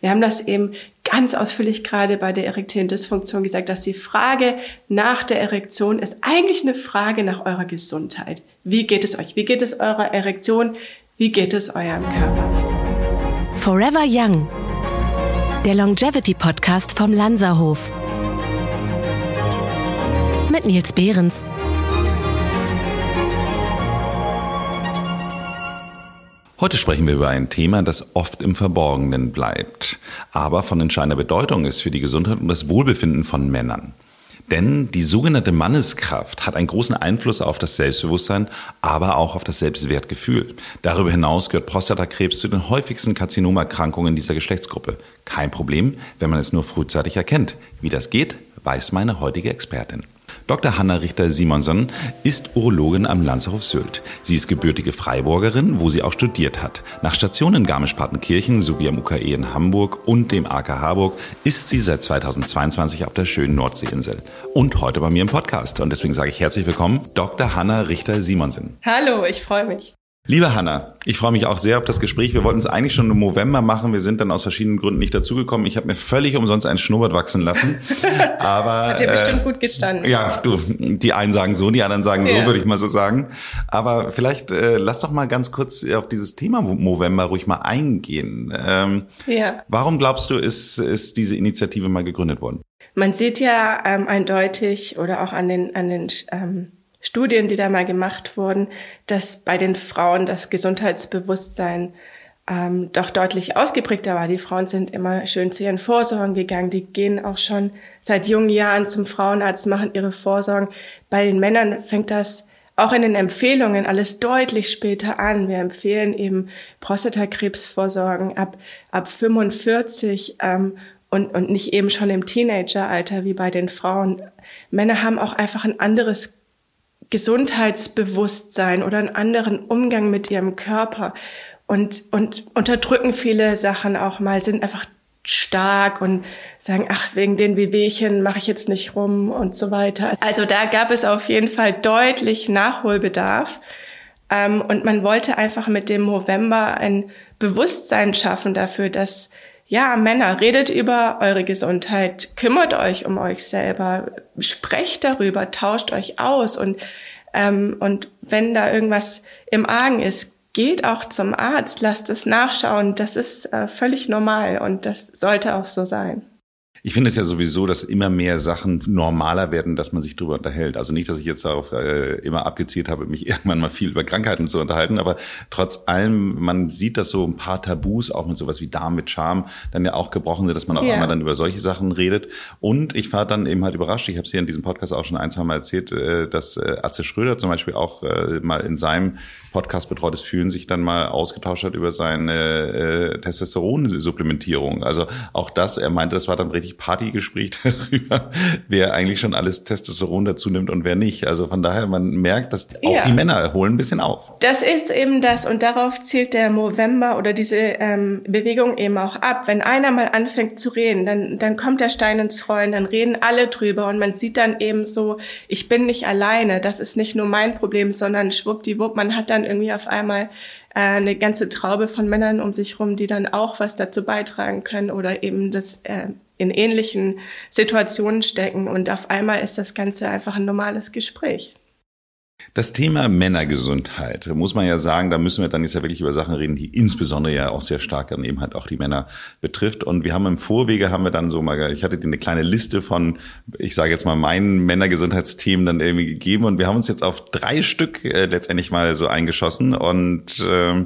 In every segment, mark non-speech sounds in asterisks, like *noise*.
Wir haben das eben ganz ausführlich gerade bei der erektilen Dysfunktion gesagt, dass die Frage nach der Erektion ist eigentlich eine Frage nach eurer Gesundheit. Wie geht es euch? Wie geht es eurer Erektion? Wie geht es eurem Körper? Forever Young, der Longevity Podcast vom Lanzerhof. Mit Nils Behrens. Heute sprechen wir über ein Thema, das oft im Verborgenen bleibt, aber von entscheidender Bedeutung ist für die Gesundheit und das Wohlbefinden von Männern. Denn die sogenannte Manneskraft hat einen großen Einfluss auf das Selbstbewusstsein, aber auch auf das Selbstwertgefühl. Darüber hinaus gehört Prostatakrebs zu den häufigsten Karzinomerkrankungen dieser Geschlechtsgruppe. Kein Problem, wenn man es nur frühzeitig erkennt. Wie das geht, weiß meine heutige Expertin. Dr. Hanna Richter-Simonson ist Urologin am Lanzerhof Sylt. Sie ist gebürtige Freiburgerin, wo sie auch studiert hat. Nach Stationen in Garmisch-Partenkirchen sowie am UKE in Hamburg und dem AK Harburg ist sie seit 2022 auf der schönen Nordseeinsel. Und heute bei mir im Podcast. Und deswegen sage ich herzlich willkommen, Dr. Hanna Richter-Simonson. Hallo, ich freue mich. Liebe Hanna, ich freue mich auch sehr auf das Gespräch. Wir wollten es eigentlich schon im November machen. Wir sind dann aus verschiedenen Gründen nicht dazugekommen. Ich habe mir völlig umsonst einen Schnurrbart wachsen lassen. *laughs* Aber hat dir äh, bestimmt gut gestanden. Ja, du, die einen sagen so, die anderen sagen so, ja. würde ich mal so sagen. Aber vielleicht äh, lass doch mal ganz kurz auf dieses Thema November ruhig mal eingehen. Ähm, ja. Warum glaubst du, ist, ist diese Initiative mal gegründet worden? Man sieht ja ähm, eindeutig oder auch an den, an den ähm, Studien, die da mal gemacht wurden, dass bei den Frauen das Gesundheitsbewusstsein ähm, doch deutlich ausgeprägter war. Die Frauen sind immer schön zu ihren Vorsorgen gegangen. Die gehen auch schon seit jungen Jahren zum Frauenarzt, machen ihre Vorsorgen. Bei den Männern fängt das auch in den Empfehlungen alles deutlich später an. Wir empfehlen eben Prostatakrebsvorsorgen ab, ab 45 ähm, und, und nicht eben schon im Teenageralter wie bei den Frauen. Männer haben auch einfach ein anderes Gesundheitsbewusstsein oder einen anderen Umgang mit ihrem Körper und, und unterdrücken viele Sachen auch mal, sind einfach stark und sagen, ach, wegen den Wehwehchen mache ich jetzt nicht rum und so weiter. Also da gab es auf jeden Fall deutlich Nachholbedarf. Ähm, und man wollte einfach mit dem November ein Bewusstsein schaffen dafür, dass ja, Männer, redet über eure Gesundheit, kümmert euch um euch selber, sprecht darüber, tauscht euch aus und, ähm, und wenn da irgendwas im Argen ist, geht auch zum Arzt, lasst es nachschauen. Das ist äh, völlig normal und das sollte auch so sein. Ich finde es ja sowieso, dass immer mehr Sachen normaler werden, dass man sich darüber unterhält. Also nicht, dass ich jetzt darauf äh, immer abgezielt habe, mich *laughs* irgendwann mal viel über Krankheiten zu unterhalten, aber trotz allem, man sieht, dass so ein paar Tabus, auch mit sowas wie Darm mit Charme, dann ja auch gebrochen sind, dass man auch ja. einmal dann über solche Sachen redet. Und ich war dann eben halt überrascht, ich habe es hier in diesem Podcast auch schon ein, zwei Mal erzählt, äh, dass äh, Atze Schröder zum Beispiel auch äh, mal in seinem Podcast Betreutes Fühlen sich dann mal ausgetauscht hat über seine äh, Testosteron-Supplementierung. Also auch das, er meinte, das war dann richtig Partygespräch *laughs* darüber, wer eigentlich schon alles Testosteron dazu nimmt und wer nicht. Also von daher, man merkt, dass auch ja. die Männer holen ein bisschen auf. Das ist eben das und darauf zielt der Movember oder diese ähm, Bewegung eben auch ab. Wenn einer mal anfängt zu reden, dann, dann kommt der Stein ins Rollen, dann reden alle drüber und man sieht dann eben so, ich bin nicht alleine, das ist nicht nur mein Problem, sondern schwuppdiwupp, man hat dann irgendwie auf einmal äh, eine ganze Traube von Männern um sich rum, die dann auch was dazu beitragen können oder eben das äh, in ähnlichen Situationen stecken. Und auf einmal ist das Ganze einfach ein normales Gespräch. Das Thema Männergesundheit, muss man ja sagen, da müssen wir dann jetzt ja wirklich über Sachen reden, die insbesondere ja auch sehr stark dann eben halt auch die Männer betrifft. Und wir haben im Vorwege haben wir dann so mal, ich hatte dir eine kleine Liste von, ich sage jetzt mal meinen Männergesundheitsthemen dann irgendwie gegeben und wir haben uns jetzt auf drei Stück äh, letztendlich mal so eingeschossen und äh,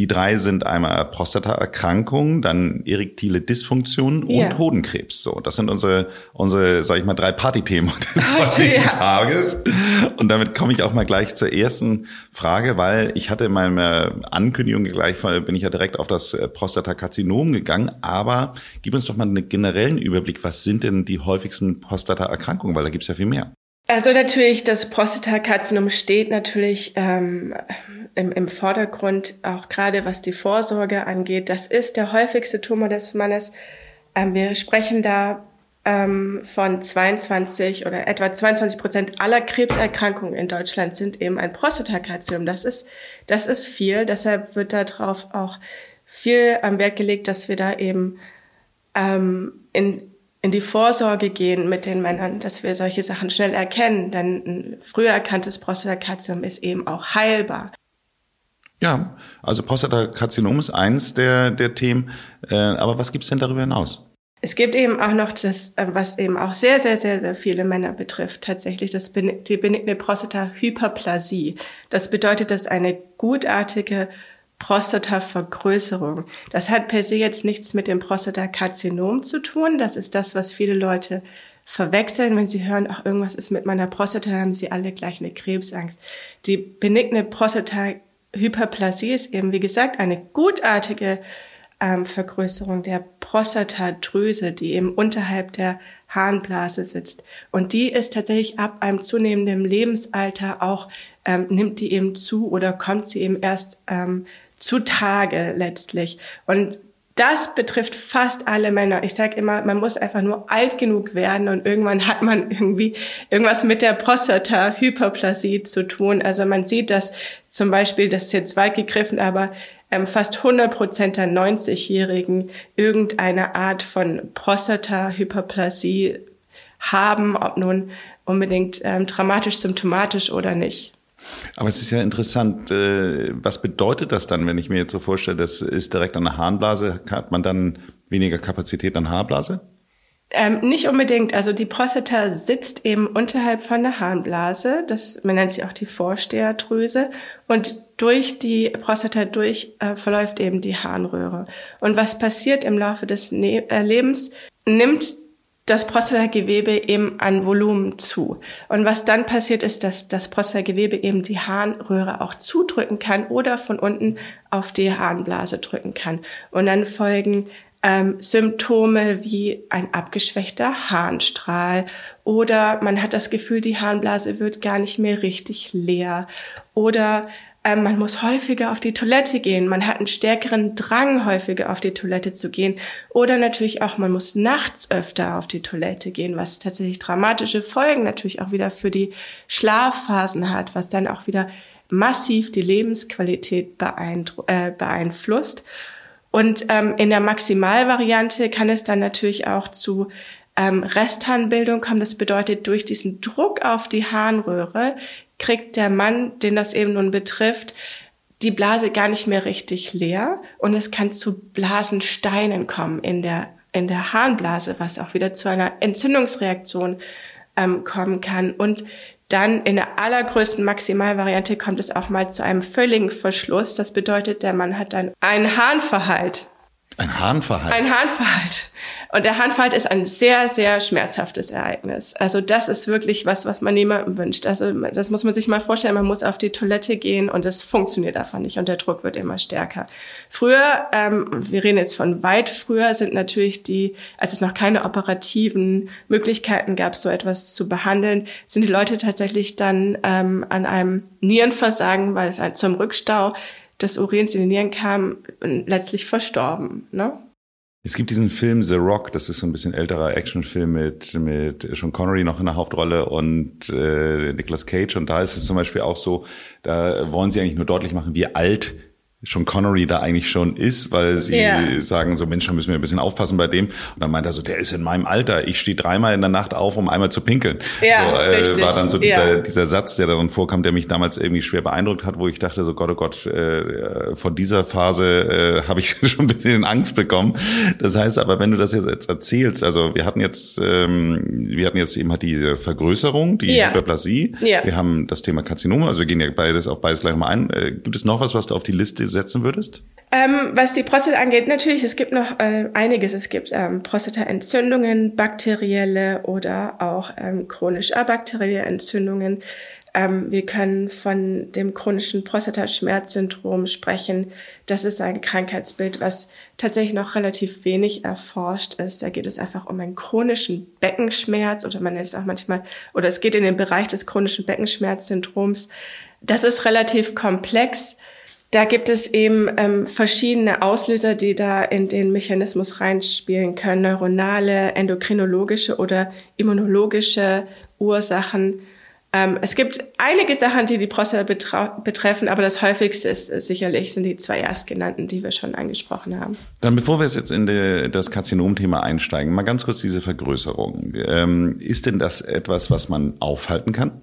die drei sind einmal Prostataerkrankung, dann erektile Dysfunktion und yeah. Hodenkrebs. So, das sind unsere, unsere, sag ich mal, drei Partythemen *laughs* des heutigen ja. Tages. Und damit komme ich auch mal gleich zur ersten Frage, weil ich hatte in meiner Ankündigung gleich, bin ich ja direkt auf das äh, Prostatakarzinom gegangen. Aber gib uns doch mal einen generellen Überblick. Was sind denn die häufigsten Prostataerkrankungen? Weil da gibt's ja viel mehr. Also natürlich, das Prostatakarzinom steht natürlich ähm, im, im Vordergrund, auch gerade was die Vorsorge angeht. Das ist der häufigste Tumor des Mannes. Ähm, wir sprechen da ähm, von 22 oder etwa 22 Prozent aller Krebserkrankungen in Deutschland sind eben ein Prostatakarzinom. Das ist, das ist viel. Deshalb wird darauf auch viel am Wert gelegt, dass wir da eben ähm, in, in die Vorsorge gehen mit den Männern, dass wir solche Sachen schnell erkennen. Denn ein früher erkanntes Prostatakarzinom ist eben auch heilbar. Ja, also Prostatakarzinom ist eins der, der Themen. Äh, aber was gibt's denn darüber hinaus? Es gibt eben auch noch das, äh, was eben auch sehr, sehr, sehr, sehr viele Männer betrifft, tatsächlich das, die benigne Prostatahyperplasie. Das bedeutet, dass eine gutartige Prostatavergrößerung. Das hat per se jetzt nichts mit dem Prostatakarzinom zu tun. Das ist das, was viele Leute verwechseln, wenn sie hören, ach, irgendwas ist mit meiner Prostata, dann haben sie alle gleich eine Krebsangst. Die benigne Prostatahyperplasie ist eben, wie gesagt, eine gutartige ähm, Vergrößerung der Prostatadrüse, die eben unterhalb der Harnblase sitzt. Und die ist tatsächlich ab einem zunehmenden Lebensalter auch, ähm, nimmt die eben zu oder kommt sie eben erst ähm, zutage letztlich. Und das betrifft fast alle Männer. Ich sage immer, man muss einfach nur alt genug werden und irgendwann hat man irgendwie irgendwas mit der Prostata-Hyperplasie zu tun. Also man sieht, dass zum Beispiel, das ist jetzt weit gegriffen, aber ähm, fast 100 Prozent der 90-Jährigen irgendeine Art von Prostata-Hyperplasie haben, ob nun unbedingt ähm, dramatisch symptomatisch oder nicht. Aber es ist ja interessant, äh, was bedeutet das dann, wenn ich mir jetzt so vorstelle, das ist direkt an der Harnblase, hat man dann weniger Kapazität an Harnblase? Ähm, nicht unbedingt. Also die Prostata sitzt eben unterhalb von der Harnblase. Das, man nennt sie auch die Vorsteherdrüse. Und durch die Prostata durch äh, verläuft eben die Harnröhre. Und was passiert im Laufe des ne äh, Lebens? Nimmt das Prostatagewebe eben an Volumen zu. Und was dann passiert ist, dass das Prostatagewebe eben die Harnröhre auch zudrücken kann oder von unten auf die Harnblase drücken kann. Und dann folgen ähm, Symptome wie ein abgeschwächter Harnstrahl oder man hat das Gefühl, die Harnblase wird gar nicht mehr richtig leer oder ähm, man muss häufiger auf die Toilette gehen, man hat einen stärkeren Drang, häufiger auf die Toilette zu gehen oder natürlich auch, man muss nachts öfter auf die Toilette gehen, was tatsächlich dramatische Folgen natürlich auch wieder für die Schlafphasen hat, was dann auch wieder massiv die Lebensqualität äh, beeinflusst. Und ähm, in der Maximalvariante kann es dann natürlich auch zu ähm, Restharnbildung kommen. Das bedeutet, durch diesen Druck auf die Harnröhre kriegt der Mann, den das eben nun betrifft, die Blase gar nicht mehr richtig leer und es kann zu Blasensteinen kommen in der, in der Harnblase, was auch wieder zu einer Entzündungsreaktion ähm, kommen kann. Und dann in der allergrößten Maximalvariante kommt es auch mal zu einem völligen Verschluss. Das bedeutet, der Mann hat dann einen Harnverhalt. Ein Harnverhalt. Ein Harnverhalt. Und der Harnverhalt ist ein sehr, sehr schmerzhaftes Ereignis. Also das ist wirklich was, was man niemandem wünscht. Also das muss man sich mal vorstellen. Man muss auf die Toilette gehen und es funktioniert einfach nicht und der Druck wird immer stärker. Früher, ähm, wir reden jetzt von weit früher, sind natürlich die, als es noch keine operativen Möglichkeiten gab, so etwas zu behandeln, sind die Leute tatsächlich dann ähm, an einem Nierenversagen, weil es halt zum Rückstau des Urins in die Nieren kam, letztlich verstorben. Ne? Es gibt diesen Film The Rock, das ist so ein bisschen älterer Actionfilm mit, mit Sean Connery noch in der Hauptrolle und äh, Nicolas Cage. Und da ist es zum Beispiel auch so, da wollen sie eigentlich nur deutlich machen, wie alt schon Connery da eigentlich schon ist, weil sie ja. sagen so, Mensch, da müssen wir ein bisschen aufpassen bei dem. Und dann meint er so, der ist in meinem Alter. Ich stehe dreimal in der Nacht auf, um einmal zu pinkeln. Ja, so, äh, richtig. war dann so dieser, ja. dieser Satz, der darin vorkam, der mich damals irgendwie schwer beeindruckt hat, wo ich dachte so, Gott, oh Gott, äh, von dieser Phase äh, habe ich *laughs* schon ein bisschen Angst bekommen. Das heißt aber, wenn du das jetzt erzählst, also wir hatten jetzt, ähm, wir hatten jetzt eben halt die Vergrößerung, die ja. Hyperplasie. Ja. Wir haben das Thema Karzinome, also wir gehen ja beides auch beides gleich mal ein. Äh, gibt es noch was, was du auf die Liste setzen würdest? Ähm, was die Prostata angeht, natürlich, es gibt noch äh, einiges. Es gibt ähm, Prostataentzündungen, bakterielle oder auch ähm, chronisch abakterielle Entzündungen. Ähm, wir können von dem chronischen Prostataschmerzsyndrom sprechen. Das ist ein Krankheitsbild, was tatsächlich noch relativ wenig erforscht ist. Da geht es einfach um einen chronischen Beckenschmerz oder man nennt es auch manchmal, oder es geht in den Bereich des chronischen Beckenschmerzsyndroms. Das ist relativ komplex. Da gibt es eben ähm, verschiedene Auslöser, die da in den Mechanismus reinspielen können, neuronale, endokrinologische oder immunologische Ursachen. Ähm, es gibt einige Sachen, die die Prostata betreffen, aber das häufigste ist, ist sicherlich sind die zwei erstgenannten, die wir schon angesprochen haben. Dann bevor wir jetzt in die, das Karzinom-Thema einsteigen, mal ganz kurz diese Vergrößerung. Ähm, ist denn das etwas, was man aufhalten kann?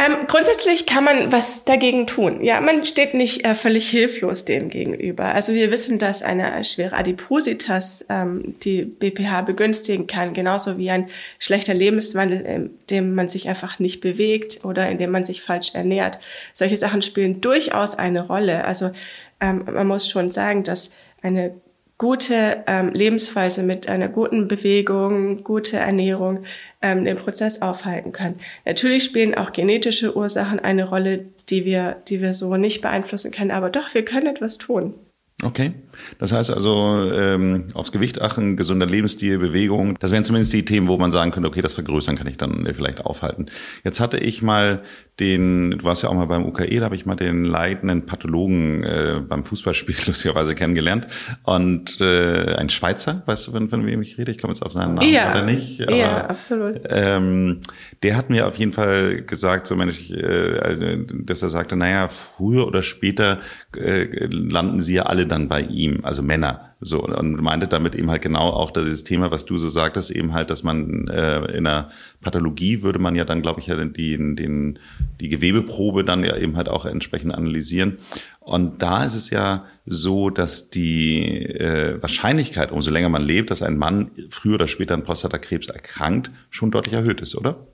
Ähm, grundsätzlich kann man was dagegen tun. Ja, man steht nicht äh, völlig hilflos dem gegenüber. Also wir wissen, dass eine schwere Adipositas ähm, die BPH begünstigen kann, genauso wie ein schlechter Lebenswandel, in dem man sich einfach nicht bewegt oder in dem man sich falsch ernährt. Solche Sachen spielen durchaus eine Rolle. Also ähm, man muss schon sagen, dass eine gute ähm, Lebensweise mit einer guten Bewegung, gute Ernährung ähm, den Prozess aufhalten kann. Natürlich spielen auch genetische Ursachen eine Rolle, die wir, die wir so nicht beeinflussen können, aber doch, wir können etwas tun. Okay. Das heißt also, ähm, aufs Gewicht achten, gesunder Lebensstil, Bewegung, das wären zumindest die Themen, wo man sagen könnte, okay, das vergrößern kann ich dann vielleicht aufhalten. Jetzt hatte ich mal den, du warst ja auch mal beim UKE, da habe ich mal den leitenden Pathologen äh, beim Fußballspiel *laughs* lustigerweise kennengelernt. Und äh, ein Schweizer, weißt du, von, von wem ich rede? Ich komme jetzt auf seinen Namen ja, oder nicht. Aber, ja, absolut. Ähm, der hat mir auf jeden Fall gesagt, so Mensch, äh, also, dass er sagte, naja, früher oder später äh, landen sie ja alle dann bei ihm, also Männer. So, und meinte damit eben halt genau auch dieses Thema, was du so sagtest, eben halt, dass man äh, in der Pathologie würde man ja dann, glaube ich, ja die, den, die Gewebeprobe dann ja eben halt auch entsprechend analysieren. Und da ist es ja so, dass die äh, Wahrscheinlichkeit, umso länger man lebt, dass ein Mann früher oder später an Prostatakrebs erkrankt, schon deutlich erhöht ist, oder?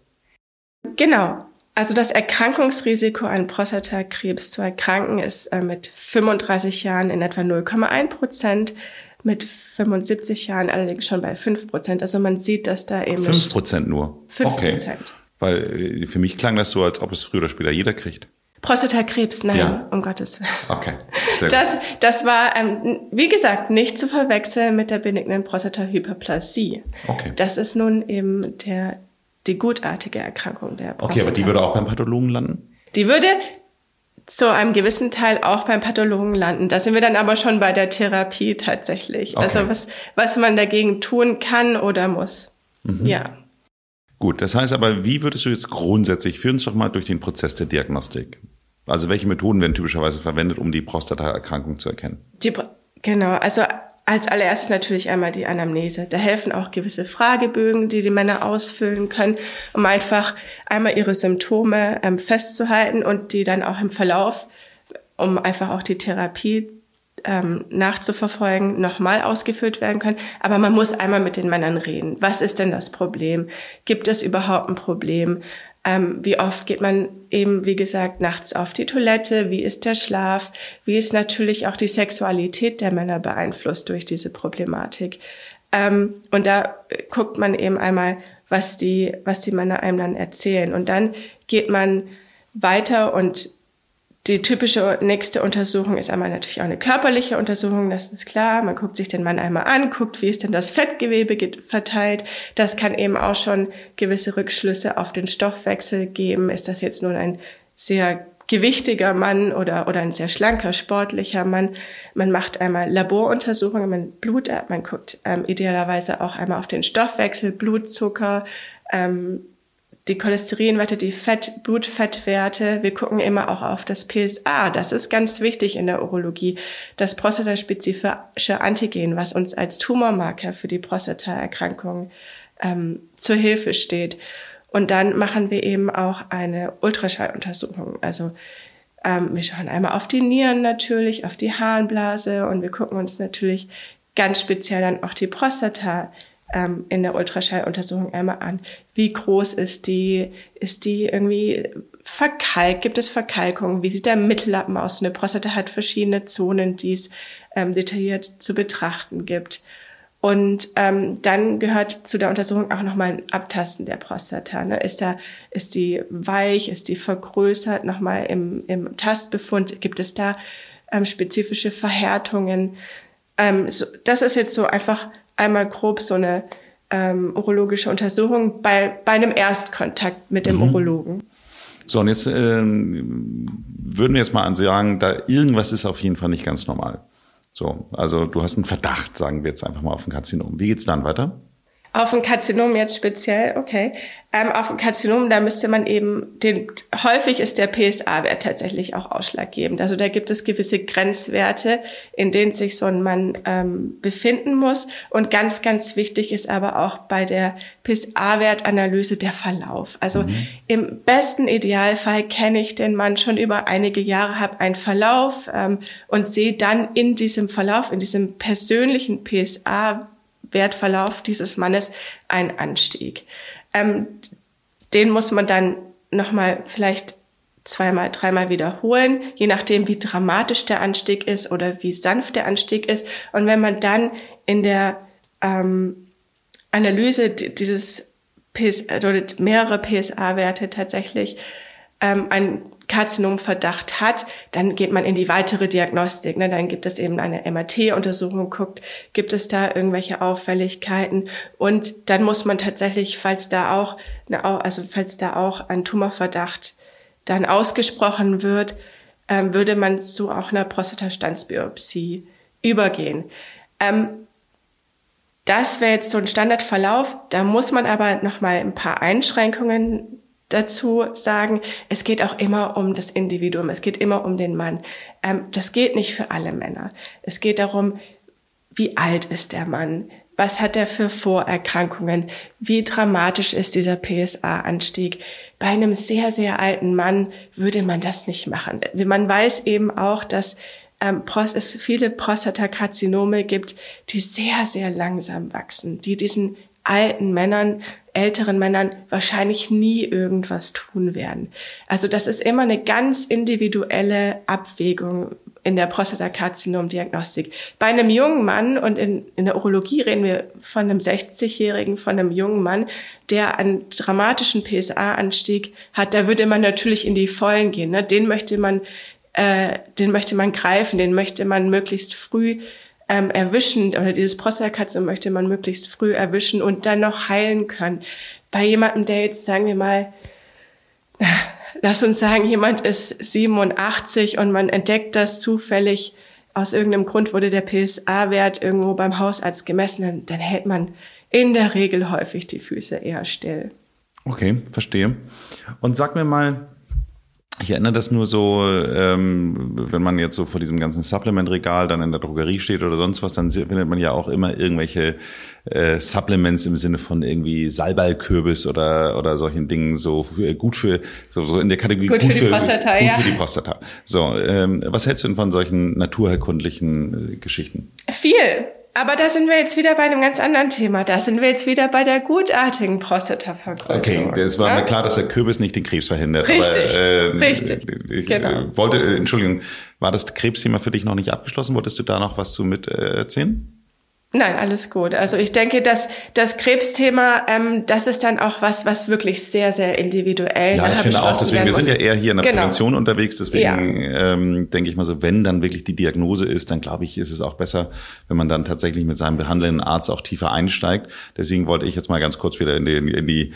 Genau. Also das Erkrankungsrisiko an Prostatakrebs zu erkranken ist äh, mit 35 Jahren in etwa 0,1 Prozent, mit 75 Jahren allerdings schon bei 5 Prozent. Also man sieht, dass da eben 5 Prozent nur. 5 Prozent. Okay. Weil äh, für mich klang das so, als ob es früher oder später jeder kriegt. Prostatakrebs, nein, ja. um Gottes Willen. Okay. Sehr das, gut. das war, ähm, wie gesagt, nicht zu verwechseln mit der benignen Prostatahyperplasie. Okay. Das ist nun eben der die gutartige Erkrankung der Prostata. Okay, aber die würde auch beim Pathologen landen? Die würde zu einem gewissen Teil auch beim Pathologen landen. Da sind wir dann aber schon bei der Therapie tatsächlich. Okay. Also was, was man dagegen tun kann oder muss. Mhm. Ja. Gut, das heißt aber, wie würdest du jetzt grundsätzlich, führen uns doch mal durch den Prozess der Diagnostik. Also welche Methoden werden typischerweise verwendet, um die Prostataerkrankung zu erkennen? Die, genau, also als allererstes natürlich einmal die Anamnese. Da helfen auch gewisse Fragebögen, die die Männer ausfüllen können, um einfach einmal ihre Symptome ähm, festzuhalten und die dann auch im Verlauf, um einfach auch die Therapie ähm, nachzuverfolgen, nochmal ausgefüllt werden können. Aber man muss einmal mit den Männern reden. Was ist denn das Problem? Gibt es überhaupt ein Problem? Ähm, wie oft geht man eben, wie gesagt, nachts auf die Toilette? Wie ist der Schlaf? Wie ist natürlich auch die Sexualität der Männer beeinflusst durch diese Problematik? Ähm, und da guckt man eben einmal, was die, was die Männer einem dann erzählen. Und dann geht man weiter und die typische nächste Untersuchung ist einmal natürlich auch eine körperliche Untersuchung, das ist klar. Man guckt sich den Mann einmal an, guckt, wie ist denn das Fettgewebe verteilt. Das kann eben auch schon gewisse Rückschlüsse auf den Stoffwechsel geben. Ist das jetzt nun ein sehr gewichtiger Mann oder, oder ein sehr schlanker, sportlicher Mann. Man macht einmal Laboruntersuchungen, man Blut, man guckt ähm, idealerweise auch einmal auf den Stoffwechsel, Blutzucker, ähm, die Cholesterinwerte, die Fett, Blutfettwerte. Wir gucken immer auch auf das PSA. Das ist ganz wichtig in der Urologie. Das prostataspezifische Antigen, was uns als Tumormarker für die Prostataerkrankung ähm, zur Hilfe steht. Und dann machen wir eben auch eine Ultraschalluntersuchung. Also ähm, wir schauen einmal auf die Nieren natürlich, auf die Harnblase und wir gucken uns natürlich ganz speziell dann auch die Prostata ähm, in der Ultraschalluntersuchung einmal an. Wie groß ist die? Ist die irgendwie verkalkt? Gibt es Verkalkungen? Wie sieht der Mittellappen aus? Eine Prostata hat verschiedene Zonen, die es ähm, detailliert zu betrachten gibt. Und ähm, dann gehört zu der Untersuchung auch nochmal ein Abtasten der Prostata. Ne? Ist, da, ist die weich, ist die vergrößert? Nochmal im, im Tastbefund gibt es da ähm, spezifische Verhärtungen. Ähm, so, das ist jetzt so einfach einmal grob so eine ähm, urologische Untersuchung bei, bei einem Erstkontakt mit dem mhm. Urologen. So, und jetzt ähm, würden wir jetzt mal sagen, da irgendwas ist auf jeden Fall nicht ganz normal. So, also du hast einen Verdacht, sagen wir jetzt einfach mal auf ein Karzinom. Wie geht's dann weiter? Auf ein Karzinom jetzt speziell, okay. Ähm, auf ein Karzinom, da müsste man eben, den, häufig ist der PSA-Wert tatsächlich auch ausschlaggebend. Also da gibt es gewisse Grenzwerte, in denen sich so ein Mann ähm, befinden muss. Und ganz, ganz wichtig ist aber auch bei der PSA-Wertanalyse der Verlauf. Also mhm. im besten Idealfall kenne ich den Mann schon über einige Jahre, habe einen Verlauf ähm, und sehe dann in diesem Verlauf, in diesem persönlichen PSA Wertverlauf dieses Mannes einen Anstieg. Ähm, den muss man dann nochmal vielleicht zweimal, dreimal wiederholen, je nachdem, wie dramatisch der Anstieg ist oder wie sanft der Anstieg ist. Und wenn man dann in der ähm, Analyse dieses PS, oder mehrere PSA-Werte tatsächlich ähm, ein Karzinomverdacht hat, dann geht man in die weitere Diagnostik. Ne? Dann gibt es eben eine MRT-Untersuchung, guckt, gibt es da irgendwelche Auffälligkeiten und dann muss man tatsächlich, falls da auch, also falls da auch ein Tumorverdacht dann ausgesprochen wird, ähm, würde man zu auch einer Prostatastandsbiopsie übergehen. Ähm, das wäre jetzt so ein Standardverlauf. Da muss man aber noch mal ein paar Einschränkungen dazu sagen, es geht auch immer um das Individuum, es geht immer um den Mann. Ähm, das geht nicht für alle Männer. Es geht darum, wie alt ist der Mann? Was hat er für Vorerkrankungen? Wie dramatisch ist dieser PSA-Anstieg? Bei einem sehr, sehr alten Mann würde man das nicht machen. Man weiß eben auch, dass ähm, es viele Prostatakarzinome gibt, die sehr, sehr langsam wachsen, die diesen alten Männern, älteren Männern wahrscheinlich nie irgendwas tun werden. Also das ist immer eine ganz individuelle Abwägung in der Prostatakarzinomdiagnostik. Bei einem jungen Mann und in, in der Urologie reden wir von einem 60-Jährigen, von einem jungen Mann, der einen dramatischen PSA-Anstieg hat, da würde man natürlich in die Vollen gehen. Ne? Den möchte man, äh, den möchte man greifen, den möchte man möglichst früh ähm, erwischen oder dieses Prostatakatze möchte man möglichst früh erwischen und dann noch heilen können. Bei jemandem, der jetzt, sagen wir mal, *laughs* lass uns sagen, jemand ist 87 und man entdeckt das zufällig, aus irgendeinem Grund wurde der PSA-Wert irgendwo beim Hausarzt gemessen, dann, dann hält man in der Regel häufig die Füße eher still. Okay, verstehe. Und sag mir mal, ich erinnere das nur so, ähm, wenn man jetzt so vor diesem ganzen Supplement-Regal dann in der Drogerie steht oder sonst was, dann findet man ja auch immer irgendwelche äh, Supplements im Sinne von irgendwie Salbeikürbis oder oder solchen Dingen so für, gut für so, so in der Kategorie gut, gut für, die Prostata, gut ja. für die Prostata. So, ähm, was hältst du denn von solchen naturherkundlichen äh, Geschichten? Viel. Aber da sind wir jetzt wieder bei einem ganz anderen Thema. Da sind wir jetzt wieder bei der gutartigen Prostatavergrößerung. Okay, es war ja? mir klar, dass der Kürbis nicht den Krebs verhindert. Richtig, aber, äh, richtig. Ich genau. wollte, äh, Entschuldigung, war das Krebsthema für dich noch nicht abgeschlossen? Wolltest du da noch was zu mit äh, erzählen? Nein, alles gut. Also ich denke, dass das Krebsthema, ähm, das ist dann auch was, was wirklich sehr, sehr individuell Ja, ich finde auch, deswegen, wir sind ja eher hier in der genau. Prävention unterwegs, deswegen ja. ähm, denke ich mal so, wenn dann wirklich die Diagnose ist, dann glaube ich, ist es auch besser, wenn man dann tatsächlich mit seinem behandelnden Arzt auch tiefer einsteigt. Deswegen wollte ich jetzt mal ganz kurz wieder in die, in die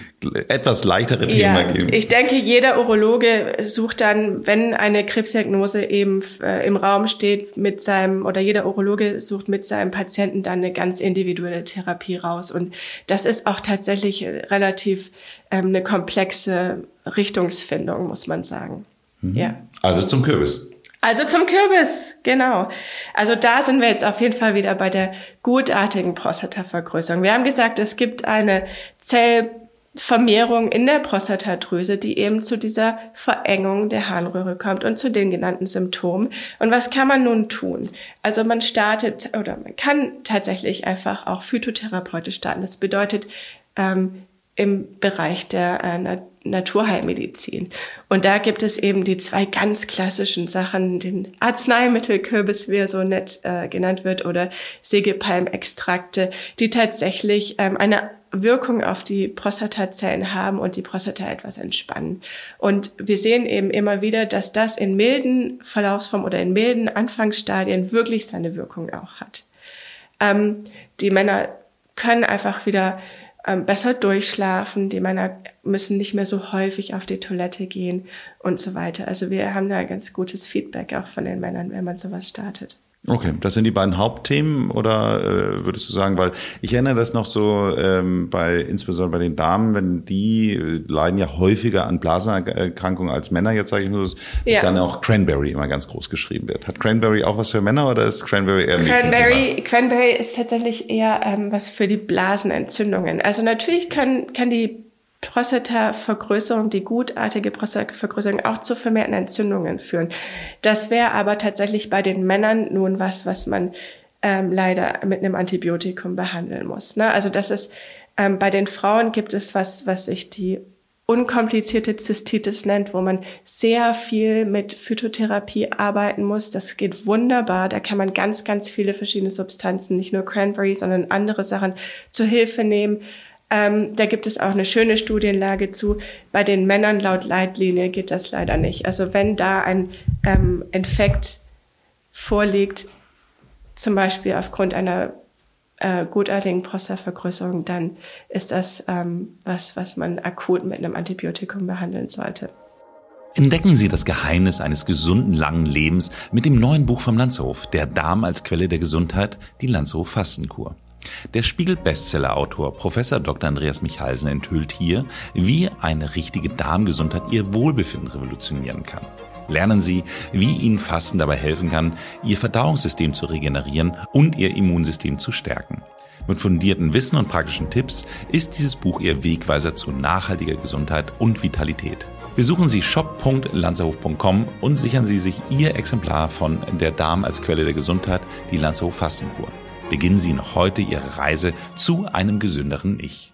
etwas leichtere Thema ja, gehen. Ich denke, jeder Urologe sucht dann, wenn eine Krebsdiagnose eben äh, im Raum steht, mit seinem, oder jeder Urologe sucht mit seinem Patienten dann eine ganz individuelle Therapie raus. Und das ist auch tatsächlich relativ ähm, eine komplexe Richtungsfindung, muss man sagen. Mhm. Ja. Also zum Kürbis. Also zum Kürbis, genau. Also da sind wir jetzt auf jeden Fall wieder bei der gutartigen Prostatavergrößerung. Wir haben gesagt, es gibt eine Zell Vermehrung in der Prostatadrüse, die eben zu dieser Verengung der Harnröhre kommt und zu den genannten Symptomen. Und was kann man nun tun? Also man startet oder man kann tatsächlich einfach auch phytotherapeutisch starten. Das bedeutet ähm, im Bereich der äh, Naturheilmedizin. Und da gibt es eben die zwei ganz klassischen Sachen, den Arzneimittelkürbis, wie er so nett äh, genannt wird, oder Sägepalmextrakte, die tatsächlich ähm, eine Wirkung auf die Prostatazellen haben und die Prostata etwas entspannen. Und wir sehen eben immer wieder, dass das in milden Verlaufsformen oder in milden Anfangsstadien wirklich seine Wirkung auch hat. Ähm, die Männer können einfach wieder ähm, besser durchschlafen, die Männer müssen nicht mehr so häufig auf die Toilette gehen und so weiter. Also wir haben da ganz gutes Feedback auch von den Männern, wenn man sowas startet. Okay, das sind die beiden Hauptthemen oder äh, würdest du sagen, weil ich erinnere das noch so ähm, bei insbesondere bei den Damen, wenn die äh, leiden ja häufiger an Blasenerkrankungen als Männer, jetzt sage ich nur, dass ja. dann auch Cranberry immer ganz groß geschrieben wird. Hat Cranberry auch was für Männer oder ist Cranberry eher nicht? Cranberry, Cranberry ist tatsächlich eher ähm, was für die Blasenentzündungen. Also natürlich können kann die Prostatavergrößerung, die gutartige Prostatavergrößerung auch zu vermehrten Entzündungen führen. Das wäre aber tatsächlich bei den Männern nun was, was man ähm, leider mit einem Antibiotikum behandeln muss. Ne? Also das ist ähm, bei den Frauen gibt es was, was sich die unkomplizierte Zystitis nennt, wo man sehr viel mit Phytotherapie arbeiten muss. Das geht wunderbar. Da kann man ganz, ganz viele verschiedene Substanzen, nicht nur Cranberry, sondern andere Sachen zur Hilfe nehmen. Ähm, da gibt es auch eine schöne Studienlage zu. Bei den Männern laut Leitlinie geht das leider nicht. Also wenn da ein ähm, Infekt vorliegt, zum Beispiel aufgrund einer äh, gutartigen Prostatavergrößerung, dann ist das ähm, was, was man akut mit einem Antibiotikum behandeln sollte. Entdecken Sie das Geheimnis eines gesunden langen Lebens mit dem neuen Buch vom Landshof, Der Darm als Quelle der Gesundheit, die Landshof Fastenkur. Der Spiegel-Bestseller-Autor Prof. Dr. Andreas Michalsen enthüllt hier, wie eine richtige Darmgesundheit Ihr Wohlbefinden revolutionieren kann. Lernen Sie, wie Ihnen Fasten dabei helfen kann, Ihr Verdauungssystem zu regenerieren und Ihr Immunsystem zu stärken. Mit fundierten Wissen und praktischen Tipps ist dieses Buch Ihr Wegweiser zu nachhaltiger Gesundheit und Vitalität. Besuchen Sie shop.lanzerhof.com und sichern Sie sich Ihr Exemplar von Der Darm als Quelle der Gesundheit, die Lanzerhof Fastenkur beginnen Sie noch heute Ihre Reise zu einem gesünderen Ich.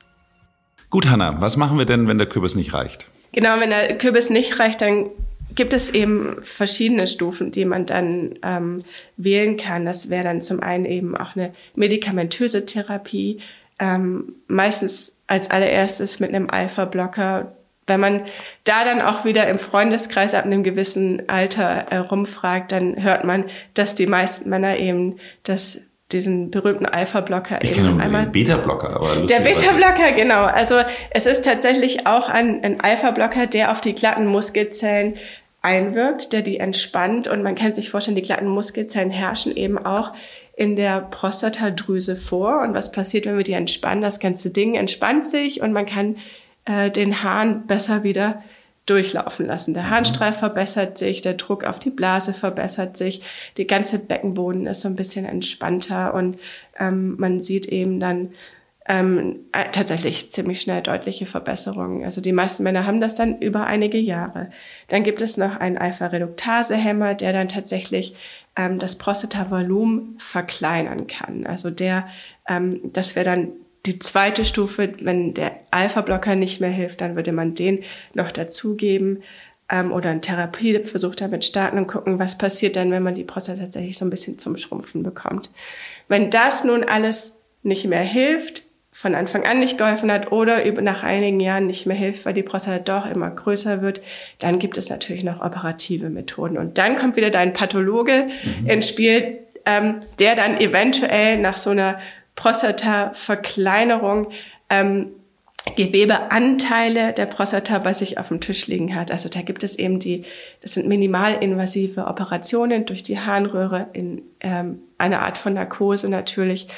Gut, Hanna, was machen wir denn, wenn der Kürbis nicht reicht? Genau, wenn der Kürbis nicht reicht, dann gibt es eben verschiedene Stufen, die man dann ähm, wählen kann. Das wäre dann zum einen eben auch eine medikamentöse Therapie, ähm, meistens als allererstes mit einem Alpha-Blocker. Wenn man da dann auch wieder im Freundeskreis ab einem gewissen Alter äh, rumfragt, dann hört man, dass die meisten Männer eben das diesen berühmten Alpha-Blocker ich eben einmal. Den Beta-Blocker, aber der Beta-Blocker, genau. Also es ist tatsächlich auch ein, ein Alpha-Blocker, der auf die glatten Muskelzellen einwirkt, der die entspannt und man kann sich vorstellen, die glatten Muskelzellen herrschen eben auch in der Prostatadrüse vor und was passiert, wenn wir die entspannen? Das ganze Ding entspannt sich und man kann äh, den Hahn besser wieder durchlaufen lassen. Der Harnstrahl verbessert sich, der Druck auf die Blase verbessert sich, der ganze Beckenboden ist so ein bisschen entspannter und ähm, man sieht eben dann ähm, äh, tatsächlich ziemlich schnell deutliche Verbesserungen. Also die meisten Männer haben das dann über einige Jahre. Dann gibt es noch einen Alpha-Reduktase-Hämmer, der dann tatsächlich ähm, das Prostatavolumen verkleinern kann. Also der, ähm, das wäre dann die zweite Stufe, wenn der Alpha-Blocker nicht mehr hilft, dann würde man den noch dazugeben ähm, oder einen Therapieversuch damit starten und gucken, was passiert dann, wenn man die Prostata tatsächlich so ein bisschen zum Schrumpfen bekommt. Wenn das nun alles nicht mehr hilft, von Anfang an nicht geholfen hat oder nach einigen Jahren nicht mehr hilft, weil die Prostata doch immer größer wird, dann gibt es natürlich noch operative Methoden. Und dann kommt wieder dein Pathologe mhm. ins Spiel, ähm, der dann eventuell nach so einer Prostata-Verkleinerung ähm, Gewebeanteile der Prostata bei sich auf dem Tisch liegen hat. Also da gibt es eben die, das sind minimalinvasive Operationen durch die Harnröhre in ähm, einer Art von Narkose natürlich.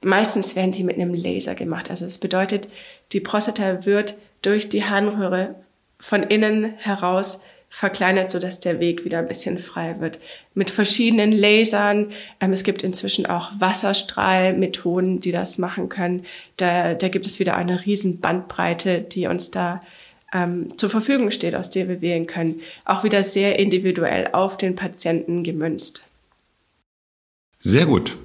Meistens werden die mit einem Laser gemacht. Also es bedeutet, die Prostata wird durch die Harnröhre von innen heraus verkleinert, so dass der Weg wieder ein bisschen frei wird. Mit verschiedenen Lasern. Ähm, es gibt inzwischen auch Wasserstrahlmethoden, die das machen können. Da, da gibt es wieder eine riesen Bandbreite, die uns da ähm, zur Verfügung steht, aus der wir wählen können. Auch wieder sehr individuell auf den Patienten gemünzt. Sehr gut.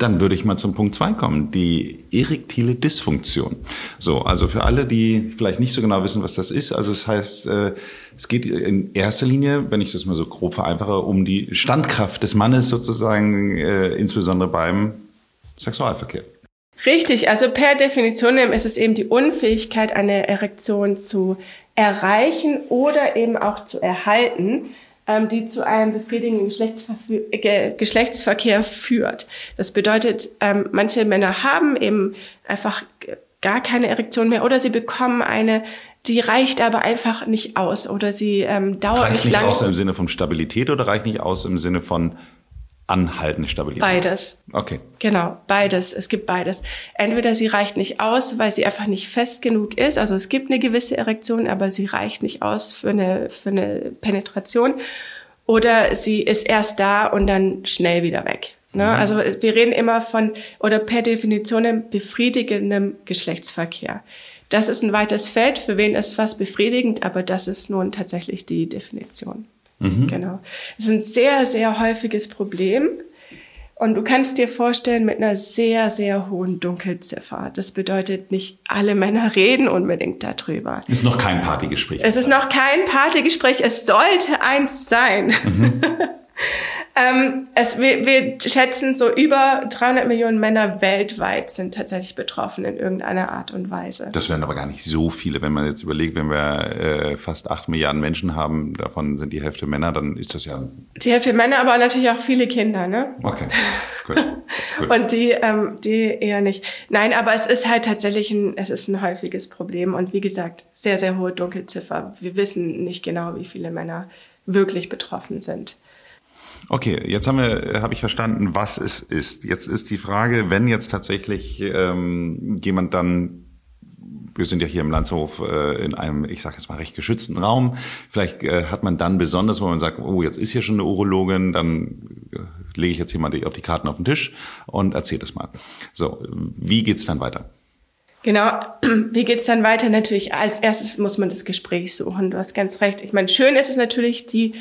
Dann würde ich mal zum Punkt zwei kommen, die erektile Dysfunktion. So, also für alle, die vielleicht nicht so genau wissen, was das ist, also es das heißt, äh, es geht in erster Linie, wenn ich das mal so grob vereinfache, um die Standkraft des Mannes sozusagen, äh, insbesondere beim Sexualverkehr. Richtig, also per Definition ist es eben die Unfähigkeit, eine Erektion zu erreichen oder eben auch zu erhalten die zu einem befriedigenden Geschlechtsver Geschlechtsverkehr führt. Das bedeutet, ähm, manche Männer haben eben einfach gar keine Erektion mehr oder sie bekommen eine, die reicht aber einfach nicht aus oder sie ähm, dauert reicht nicht, nicht aus im Sinne von Stabilität oder reicht nicht aus im Sinne von anhaltende Stabilität? Beides. Okay. Genau, beides. Es gibt beides. Entweder sie reicht nicht aus, weil sie einfach nicht fest genug ist. Also es gibt eine gewisse Erektion, aber sie reicht nicht aus für eine, für eine Penetration. Oder sie ist erst da und dann schnell wieder weg. Ne? Mhm. Also wir reden immer von, oder per Definition befriedigendem Geschlechtsverkehr. Das ist ein weites Feld, für wen ist was befriedigend, aber das ist nun tatsächlich die Definition. Mhm. Genau. Es ist ein sehr, sehr häufiges Problem. Und du kannst dir vorstellen, mit einer sehr, sehr hohen Dunkelziffer. Das bedeutet, nicht alle Männer reden unbedingt darüber. Ist noch kein Partygespräch. Es ist noch kein Partygespräch. Es sollte eins sein. Mhm. *laughs* Ähm, es, wir, wir schätzen, so über 300 Millionen Männer weltweit sind tatsächlich betroffen in irgendeiner Art und Weise. Das wären aber gar nicht so viele. Wenn man jetzt überlegt, wenn wir äh, fast 8 Milliarden Menschen haben, davon sind die Hälfte Männer, dann ist das ja... Die Hälfte Männer, aber natürlich auch viele Kinder, ne? Okay, *laughs* gut. gut. Und die, ähm, die eher nicht. Nein, aber es ist halt tatsächlich ein, es ist ein häufiges Problem. Und wie gesagt, sehr, sehr hohe Dunkelziffer. Wir wissen nicht genau, wie viele Männer wirklich betroffen sind. Okay, jetzt haben wir, habe ich verstanden, was es ist. Jetzt ist die Frage, wenn jetzt tatsächlich ähm, jemand dann wir sind ja hier im Landshof äh, in einem, ich sage jetzt mal, recht geschützten Raum. Vielleicht äh, hat man dann besonders, wo man sagt, oh, jetzt ist hier schon eine Urologin, dann äh, lege ich jetzt hier mal die, auf die Karten auf den Tisch und erzähle das mal. So, wie geht's dann weiter? Genau, *clears throat* wie geht's dann weiter? Natürlich, als erstes muss man das Gespräch suchen. Du hast ganz recht. Ich meine, schön ist es natürlich, die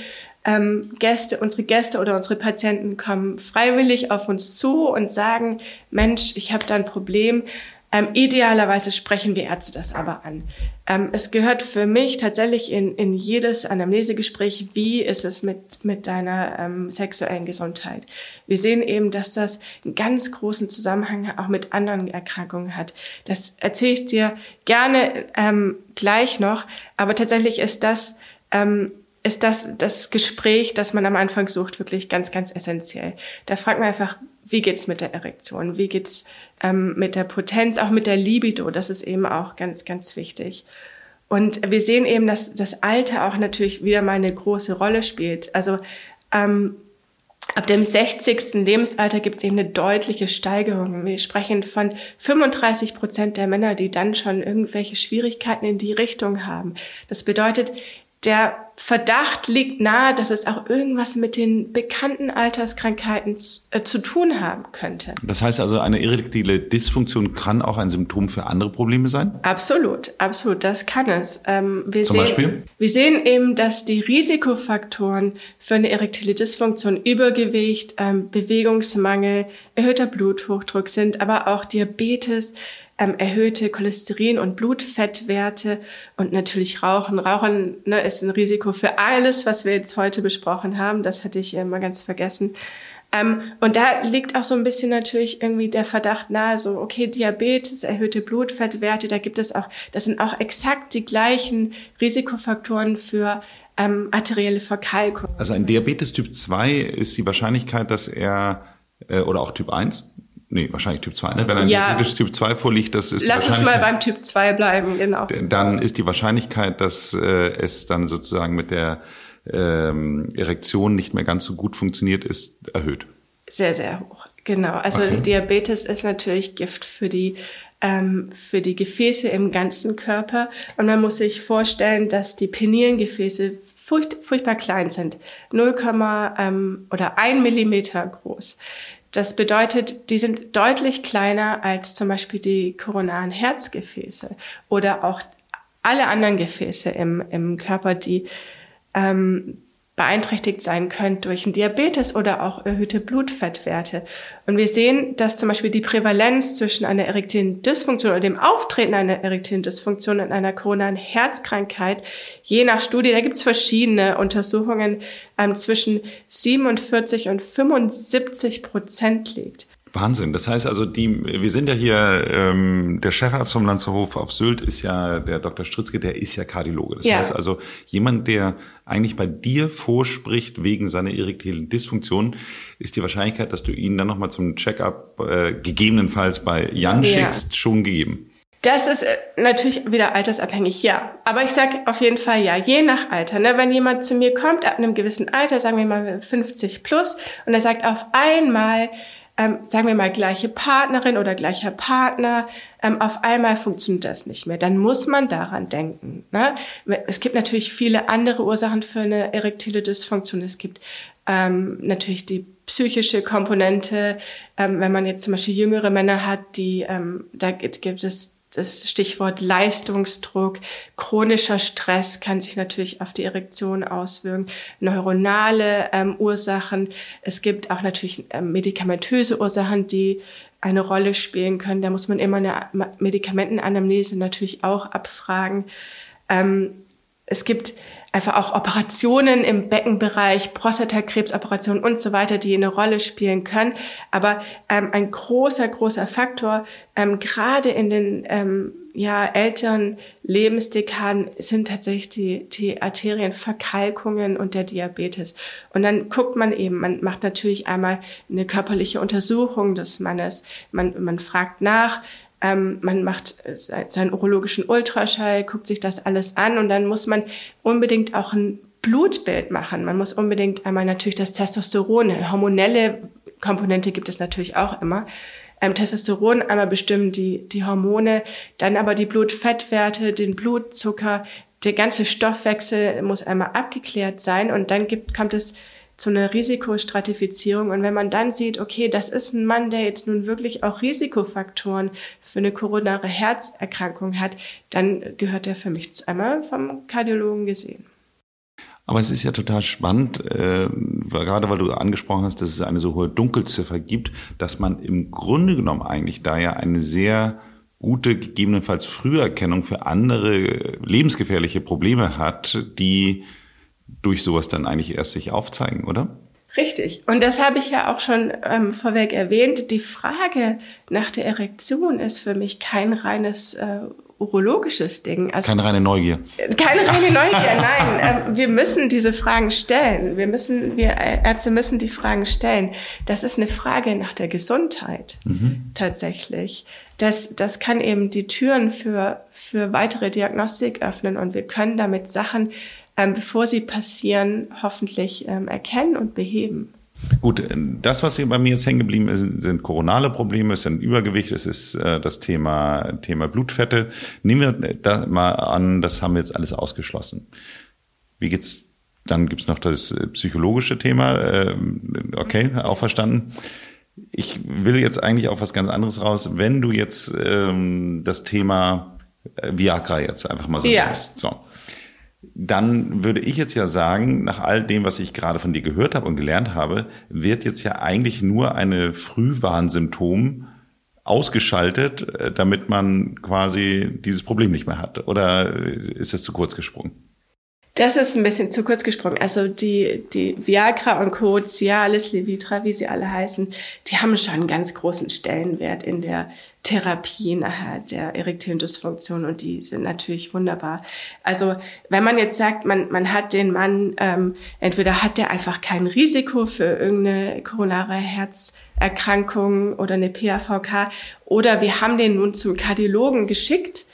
ähm, Gäste, unsere Gäste oder unsere Patienten kommen freiwillig auf uns zu und sagen, Mensch, ich habe da ein Problem. Ähm, idealerweise sprechen wir Ärzte das aber an. Ähm, es gehört für mich tatsächlich in, in jedes Anamnesegespräch, wie ist es mit, mit deiner ähm, sexuellen Gesundheit. Wir sehen eben, dass das einen ganz großen Zusammenhang auch mit anderen Erkrankungen hat. Das erzähle ich dir gerne ähm, gleich noch, aber tatsächlich ist das ähm, ist das das Gespräch, das man am Anfang sucht, wirklich ganz, ganz essentiell. Da fragt man einfach, wie geht's mit der Erektion? Wie geht's ähm, mit der Potenz, auch mit der Libido? Das ist eben auch ganz, ganz wichtig. Und wir sehen eben, dass das Alter auch natürlich wieder mal eine große Rolle spielt. Also ähm, ab dem 60. Lebensalter gibt es eben eine deutliche Steigerung. Wir sprechen von 35 Prozent der Männer, die dann schon irgendwelche Schwierigkeiten in die Richtung haben. Das bedeutet, der Verdacht liegt nahe, dass es auch irgendwas mit den bekannten Alterskrankheiten zu, äh, zu tun haben könnte. Das heißt also, eine erektile Dysfunktion kann auch ein Symptom für andere Probleme sein? Absolut, absolut, das kann es. Ähm, wir Zum sehen, Beispiel? Wir sehen eben, dass die Risikofaktoren für eine erektile Dysfunktion Übergewicht, ähm, Bewegungsmangel, erhöhter Bluthochdruck sind, aber auch Diabetes, ähm, erhöhte Cholesterin- und Blutfettwerte und natürlich Rauchen. Rauchen ne, ist ein Risiko für alles, was wir jetzt heute besprochen haben. Das hatte ich äh, mal ganz vergessen. Ähm, und da liegt auch so ein bisschen natürlich irgendwie der Verdacht nahe, so, okay, Diabetes, erhöhte Blutfettwerte, da gibt es auch, das sind auch exakt die gleichen Risikofaktoren für ähm, arterielle Verkalkung. Also ein Diabetes Typ 2 ist die Wahrscheinlichkeit, dass er, äh, oder auch Typ 1, Nee, wahrscheinlich Typ 2, ne? Wenn ein ja. Typ 2 vorliegt, das ist Lass uns mal beim Typ 2 bleiben, genau. Dann ist die Wahrscheinlichkeit, dass äh, es dann sozusagen mit der ähm, Erektion nicht mehr ganz so gut funktioniert, ist erhöht. Sehr, sehr hoch. Genau. Also okay. Diabetes ist natürlich Gift für die ähm, für die Gefäße im ganzen Körper. Und man muss sich vorstellen, dass die penilen Gefäße furcht, furchtbar klein sind. 0, ähm, oder 1 Millimeter groß. Das bedeutet, die sind deutlich kleiner als zum Beispiel die koronaren Herzgefäße oder auch alle anderen Gefäße im, im Körper, die ähm, beeinträchtigt sein könnt durch einen Diabetes oder auch erhöhte Blutfettwerte. Und wir sehen, dass zum Beispiel die Prävalenz zwischen einer erektilen Dysfunktion oder dem Auftreten einer erektilen Dysfunktion und einer koronaren Herzkrankheit, je nach Studie, da gibt es verschiedene Untersuchungen, ähm, zwischen 47 und 75 Prozent liegt. Wahnsinn. Das heißt also, die, wir sind ja hier, ähm, der Chefarzt vom Lanzerhof auf Sylt ist ja der Dr. Stritzke, der ist ja Kardiologe. Das ja. heißt also, jemand, der eigentlich bei dir vorspricht wegen seiner erektilen Dysfunktion, ist die Wahrscheinlichkeit, dass du ihn dann nochmal zum Checkup äh, gegebenenfalls bei Jan ja. schickst, schon gegeben. Das ist äh, natürlich wieder altersabhängig, ja. Aber ich sage auf jeden Fall ja, je nach Alter. Ne? Wenn jemand zu mir kommt ab einem gewissen Alter, sagen wir mal 50 plus, und er sagt auf einmal, ähm, sagen wir mal gleiche Partnerin oder gleicher Partner, ähm, auf einmal funktioniert das nicht mehr. Dann muss man daran denken. Ne? Es gibt natürlich viele andere Ursachen für eine erektile Dysfunktion. Es gibt ähm, natürlich die psychische Komponente. Ähm, wenn man jetzt zum Beispiel jüngere Männer hat, die ähm, da gibt, es das Stichwort Leistungsdruck, chronischer Stress kann sich natürlich auf die Erektion auswirken, neuronale ähm, Ursachen. Es gibt auch natürlich ähm, medikamentöse Ursachen, die eine Rolle spielen können. Da muss man immer eine Medikamentenanamnese natürlich auch abfragen. Ähm, es gibt einfach auch Operationen im Beckenbereich, Prostatakrebsoperationen und so weiter, die eine Rolle spielen können. Aber ähm, ein großer, großer Faktor, ähm, gerade in den ähm, ja, älteren Lebensdekaden, sind tatsächlich die, die Arterienverkalkungen und der Diabetes. Und dann guckt man eben, man macht natürlich einmal eine körperliche Untersuchung des Mannes, man, man fragt nach, ähm, man macht äh, seinen urologischen Ultraschall, guckt sich das alles an und dann muss man unbedingt auch ein Blutbild machen. Man muss unbedingt einmal natürlich das Testosteron, hormonelle Komponente gibt es natürlich auch immer. Ähm, Testosteron einmal bestimmen die, die Hormone, dann aber die Blutfettwerte, den Blutzucker, der ganze Stoffwechsel muss einmal abgeklärt sein und dann gibt, kommt es zu einer Risikostratifizierung. Und wenn man dann sieht, okay, das ist ein Mann, der jetzt nun wirklich auch Risikofaktoren für eine koronare Herzerkrankung hat, dann gehört er für mich einmal vom Kardiologen gesehen. Aber es ist ja total spannend, äh, gerade weil du angesprochen hast, dass es eine so hohe Dunkelziffer gibt, dass man im Grunde genommen eigentlich da ja eine sehr gute, gegebenenfalls Früherkennung für andere lebensgefährliche Probleme hat, die durch sowas dann eigentlich erst sich aufzeigen, oder? Richtig. Und das habe ich ja auch schon ähm, vorweg erwähnt. Die Frage nach der Erektion ist für mich kein reines äh, urologisches Ding. Also, keine reine Neugier. Keine reine Neugier, nein. *laughs* Äh, wir müssen diese Fragen stellen. Wir müssen, wir Ärzte müssen die Fragen stellen. Das ist eine Frage nach der Gesundheit mhm. tatsächlich. Das, das kann eben die Türen für, für weitere Diagnostik öffnen und wir können damit Sachen ähm, bevor sie passieren, hoffentlich ähm, erkennen und beheben. Gut, das, was hier bei mir jetzt hängen geblieben ist, sind koronale Probleme, es sind Übergewicht, es ist äh, das Thema, Thema Blutfette. Nehmen wir da mal an, das haben wir jetzt alles ausgeschlossen. Wie geht's? Dann gibt's noch das äh, psychologische Thema. Äh, okay, auch verstanden. Ich will jetzt eigentlich auf was ganz anderes raus. Wenn du jetzt ähm, das Thema äh, Viagra jetzt einfach mal so ja. nimmst. So dann würde ich jetzt ja sagen, nach all dem, was ich gerade von dir gehört habe und gelernt habe, wird jetzt ja eigentlich nur eine Frühwarnsymptom ausgeschaltet, äh, damit man quasi dieses Problem nicht mehr hat. Oder ist das zu kurz gesprungen? Das ist ein bisschen zu kurz gesprungen. Also die, die Viagra und Co., Cialis, Levitra, wie sie alle heißen, die haben schon einen ganz großen Stellenwert in der Therapie nachher der erektilen Dysfunktion und die sind natürlich wunderbar. Also wenn man jetzt sagt, man, man hat den Mann, ähm, entweder hat der einfach kein Risiko für irgendeine koronare Herzerkrankung oder eine PAVK oder wir haben den nun zum Kardiologen geschickt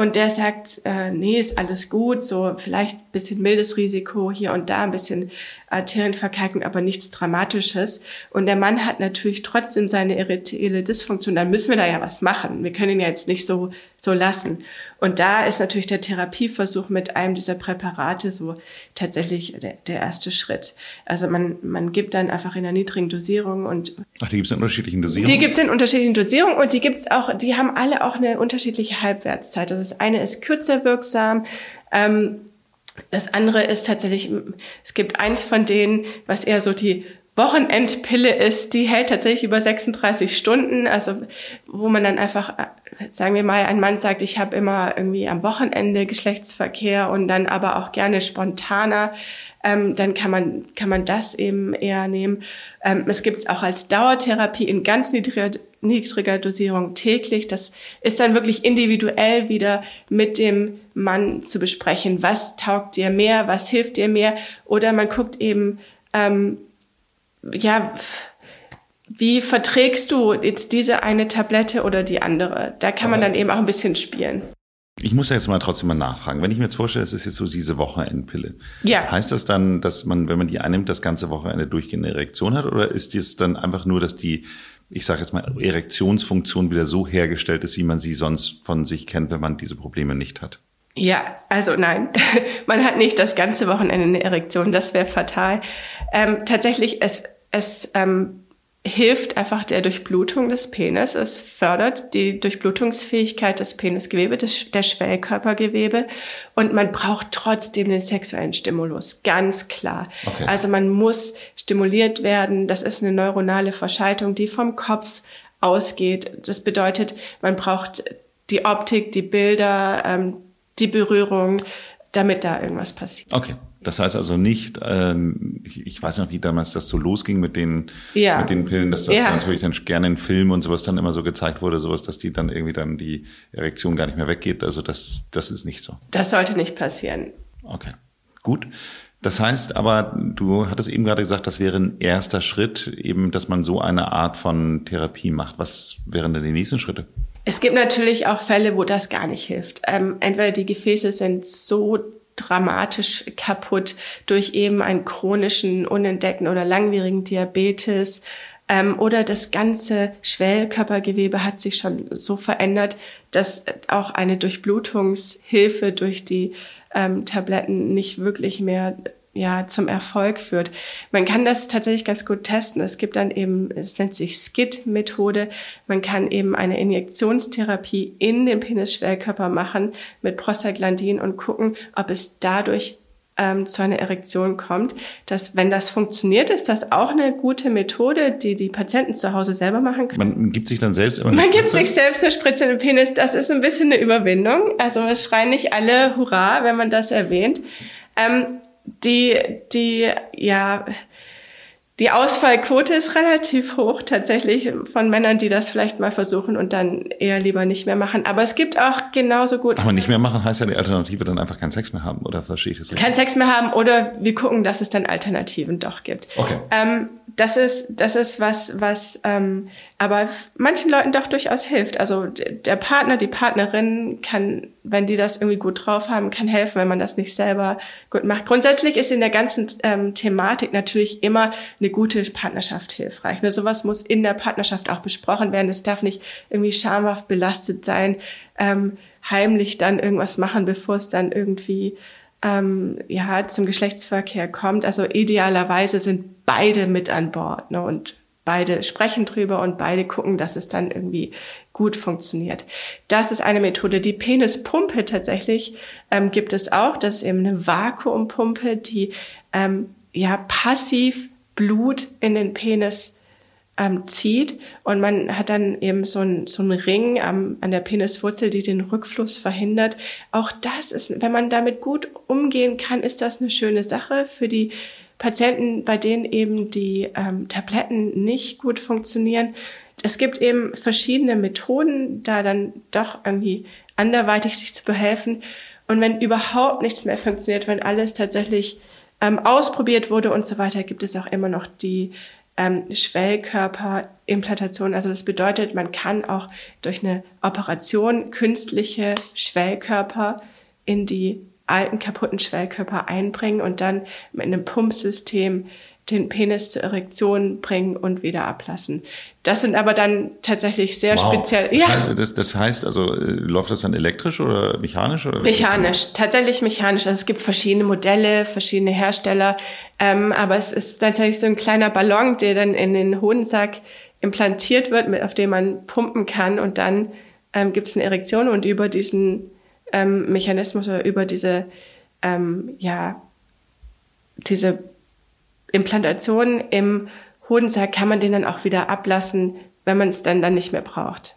und der sagt, äh, nee, ist alles gut, so vielleicht bisschen mildes Risiko hier und da, ein bisschen Arterienverkalkung, aber nichts Dramatisches. Und der Mann hat natürlich trotzdem seine erektiele Dysfunktion. Dann müssen wir da ja was machen. Wir können ihn ja jetzt nicht so, so lassen. Und da ist natürlich der Therapieversuch mit einem dieser Präparate so tatsächlich der, der erste Schritt. Also man, man gibt dann einfach in einer niedrigen Dosierung und. Ach, die gibt's in unterschiedlichen Dosierungen? Die gibt's in unterschiedlichen Dosierungen und die gibt's auch, die haben alle auch eine unterschiedliche Halbwertszeit. Also das eine ist kürzer wirksam, ähm, das andere ist tatsächlich, es gibt eins von denen, was eher so die Wochenendpille ist, die hält tatsächlich über 36 Stunden, also wo man dann einfach, sagen wir mal, ein Mann sagt, ich habe immer irgendwie am Wochenende Geschlechtsverkehr und dann aber auch gerne spontaner, ähm, dann kann man, kann man das eben eher nehmen. Ähm, es gibt es auch als Dauertherapie in ganz niedriger, niedriger Dosierung täglich. Das ist dann wirklich individuell wieder mit dem Mann zu besprechen, was taugt dir mehr, was hilft dir mehr. Oder man guckt eben, ähm, ja, wie verträgst du jetzt diese eine Tablette oder die andere? Da kann man dann eben auch ein bisschen spielen. Ich muss ja jetzt mal trotzdem mal nachfragen. Wenn ich mir jetzt vorstelle, es ist jetzt so diese Wochenendpille. Ja. Heißt das dann, dass man, wenn man die einnimmt, das ganze Wochenende durchgehende Erektion hat? Oder ist es dann einfach nur, dass die, ich sage jetzt mal, Erektionsfunktion wieder so hergestellt ist, wie man sie sonst von sich kennt, wenn man diese Probleme nicht hat? Ja, also nein, *laughs* man hat nicht das ganze Wochenende eine Erektion, das wäre fatal. Ähm, tatsächlich, es, es ähm, hilft einfach der Durchblutung des Penis. Es fördert die Durchblutungsfähigkeit des Penisgewebe, des, der Schwellkörpergewebe. Und man braucht trotzdem den sexuellen Stimulus, ganz klar. Okay. Also man muss stimuliert werden. Das ist eine neuronale Verschaltung, die vom Kopf ausgeht. Das bedeutet, man braucht die Optik, die Bilder, ähm, die Berührung, damit da irgendwas passiert. Okay. Das heißt also nicht, ähm, ich, ich weiß noch, wie damals das so losging mit den, ja. mit den Pillen, dass das ja. natürlich dann gerne in Filmen und sowas dann immer so gezeigt wurde, sowas, dass die dann irgendwie dann die Erektion gar nicht mehr weggeht. Also das, das ist nicht so. Das sollte nicht passieren. Okay, gut. Das heißt aber, du hattest eben gerade gesagt, das wäre ein erster Schritt, eben, dass man so eine Art von Therapie macht. Was wären denn die nächsten Schritte? Es gibt natürlich auch Fälle, wo das gar nicht hilft. Ähm, entweder die Gefäße sind so dramatisch kaputt durch eben einen chronischen, unentdeckten oder langwierigen Diabetes. Ähm, oder das ganze Schwellkörpergewebe hat sich schon so verändert, dass auch eine Durchblutungshilfe durch die ähm, Tabletten nicht wirklich mehr ja, zum Erfolg führt. Man kann das tatsächlich ganz gut testen. Es gibt dann eben, es nennt sich SKIT-Methode. Man kann eben eine Injektionstherapie in den Penisschwellkörper machen mit Prostaglandin und gucken, ob es dadurch ähm, zu einer Erektion kommt. Dass, wenn das funktioniert, ist das auch eine gute Methode, die die Patienten zu Hause selber machen können. Man gibt sich dann selbst immer eine Man Spritze? gibt sich selbst eine Spritze in den Penis. Das ist ein bisschen eine Überwindung. Also es schreien nicht alle Hurra, wenn man das erwähnt. Ähm, die, die, ja, die Ausfallquote ist relativ hoch tatsächlich von Männern, die das vielleicht mal versuchen und dann eher lieber nicht mehr machen. Aber es gibt auch genauso gut. Aber nicht mehr machen heißt ja die Alternative dann einfach keinen Sex mehr haben, oder verstehe ich das richtig? Keinen Sex mehr haben oder wir gucken, dass es dann Alternativen doch gibt. Okay. Ähm, das ist, das ist was, was ähm, aber manchen Leuten doch durchaus hilft. Also der Partner, die Partnerin kann, wenn die das irgendwie gut drauf haben, kann helfen, wenn man das nicht selber gut macht. Grundsätzlich ist in der ganzen ähm, Thematik natürlich immer eine gute Partnerschaft hilfreich. Ne? Sowas muss in der Partnerschaft auch besprochen werden. Es darf nicht irgendwie schamhaft belastet sein, ähm, heimlich dann irgendwas machen, bevor es dann irgendwie ähm, ja, zum Geschlechtsverkehr kommt. Also idealerweise sind beide mit an Bord ne? und beide sprechen drüber und beide gucken, dass es dann irgendwie gut funktioniert. Das ist eine Methode. Die Penispumpe tatsächlich ähm, gibt es auch. Das ist eben eine Vakuumpumpe, die ähm, ja passiv Blut in den Penis ähm, zieht und man hat dann eben so ein so Ring am, an der Peniswurzel, die den Rückfluss verhindert. Auch das ist, wenn man damit gut umgehen kann, ist das eine schöne Sache für die Patienten, bei denen eben die ähm, Tabletten nicht gut funktionieren. Es gibt eben verschiedene Methoden, da dann doch irgendwie anderweitig sich zu behelfen. Und wenn überhaupt nichts mehr funktioniert, wenn alles tatsächlich ähm, ausprobiert wurde und so weiter, gibt es auch immer noch die ähm, Schwellkörperimplantation. Also das bedeutet, man kann auch durch eine Operation künstliche Schwellkörper in die alten kaputten Schwellkörper einbringen und dann mit einem Pumpsystem den Penis zur Erektion bringen und wieder ablassen. Das sind aber dann tatsächlich sehr wow. speziell. Das, ja. heißt, das, das heißt also, äh, läuft das dann elektrisch oder mechanisch? Oder mechanisch, tatsächlich mechanisch. Also es gibt verschiedene Modelle, verschiedene Hersteller, ähm, aber es ist tatsächlich so ein kleiner Ballon, der dann in den Hodensack implantiert wird, mit, auf dem man pumpen kann und dann ähm, gibt es eine Erektion und über diesen ähm, Mechanismus oder über diese, ähm, ja, diese Implantation im Hodensack kann man den dann auch wieder ablassen, wenn man es dann, dann nicht mehr braucht.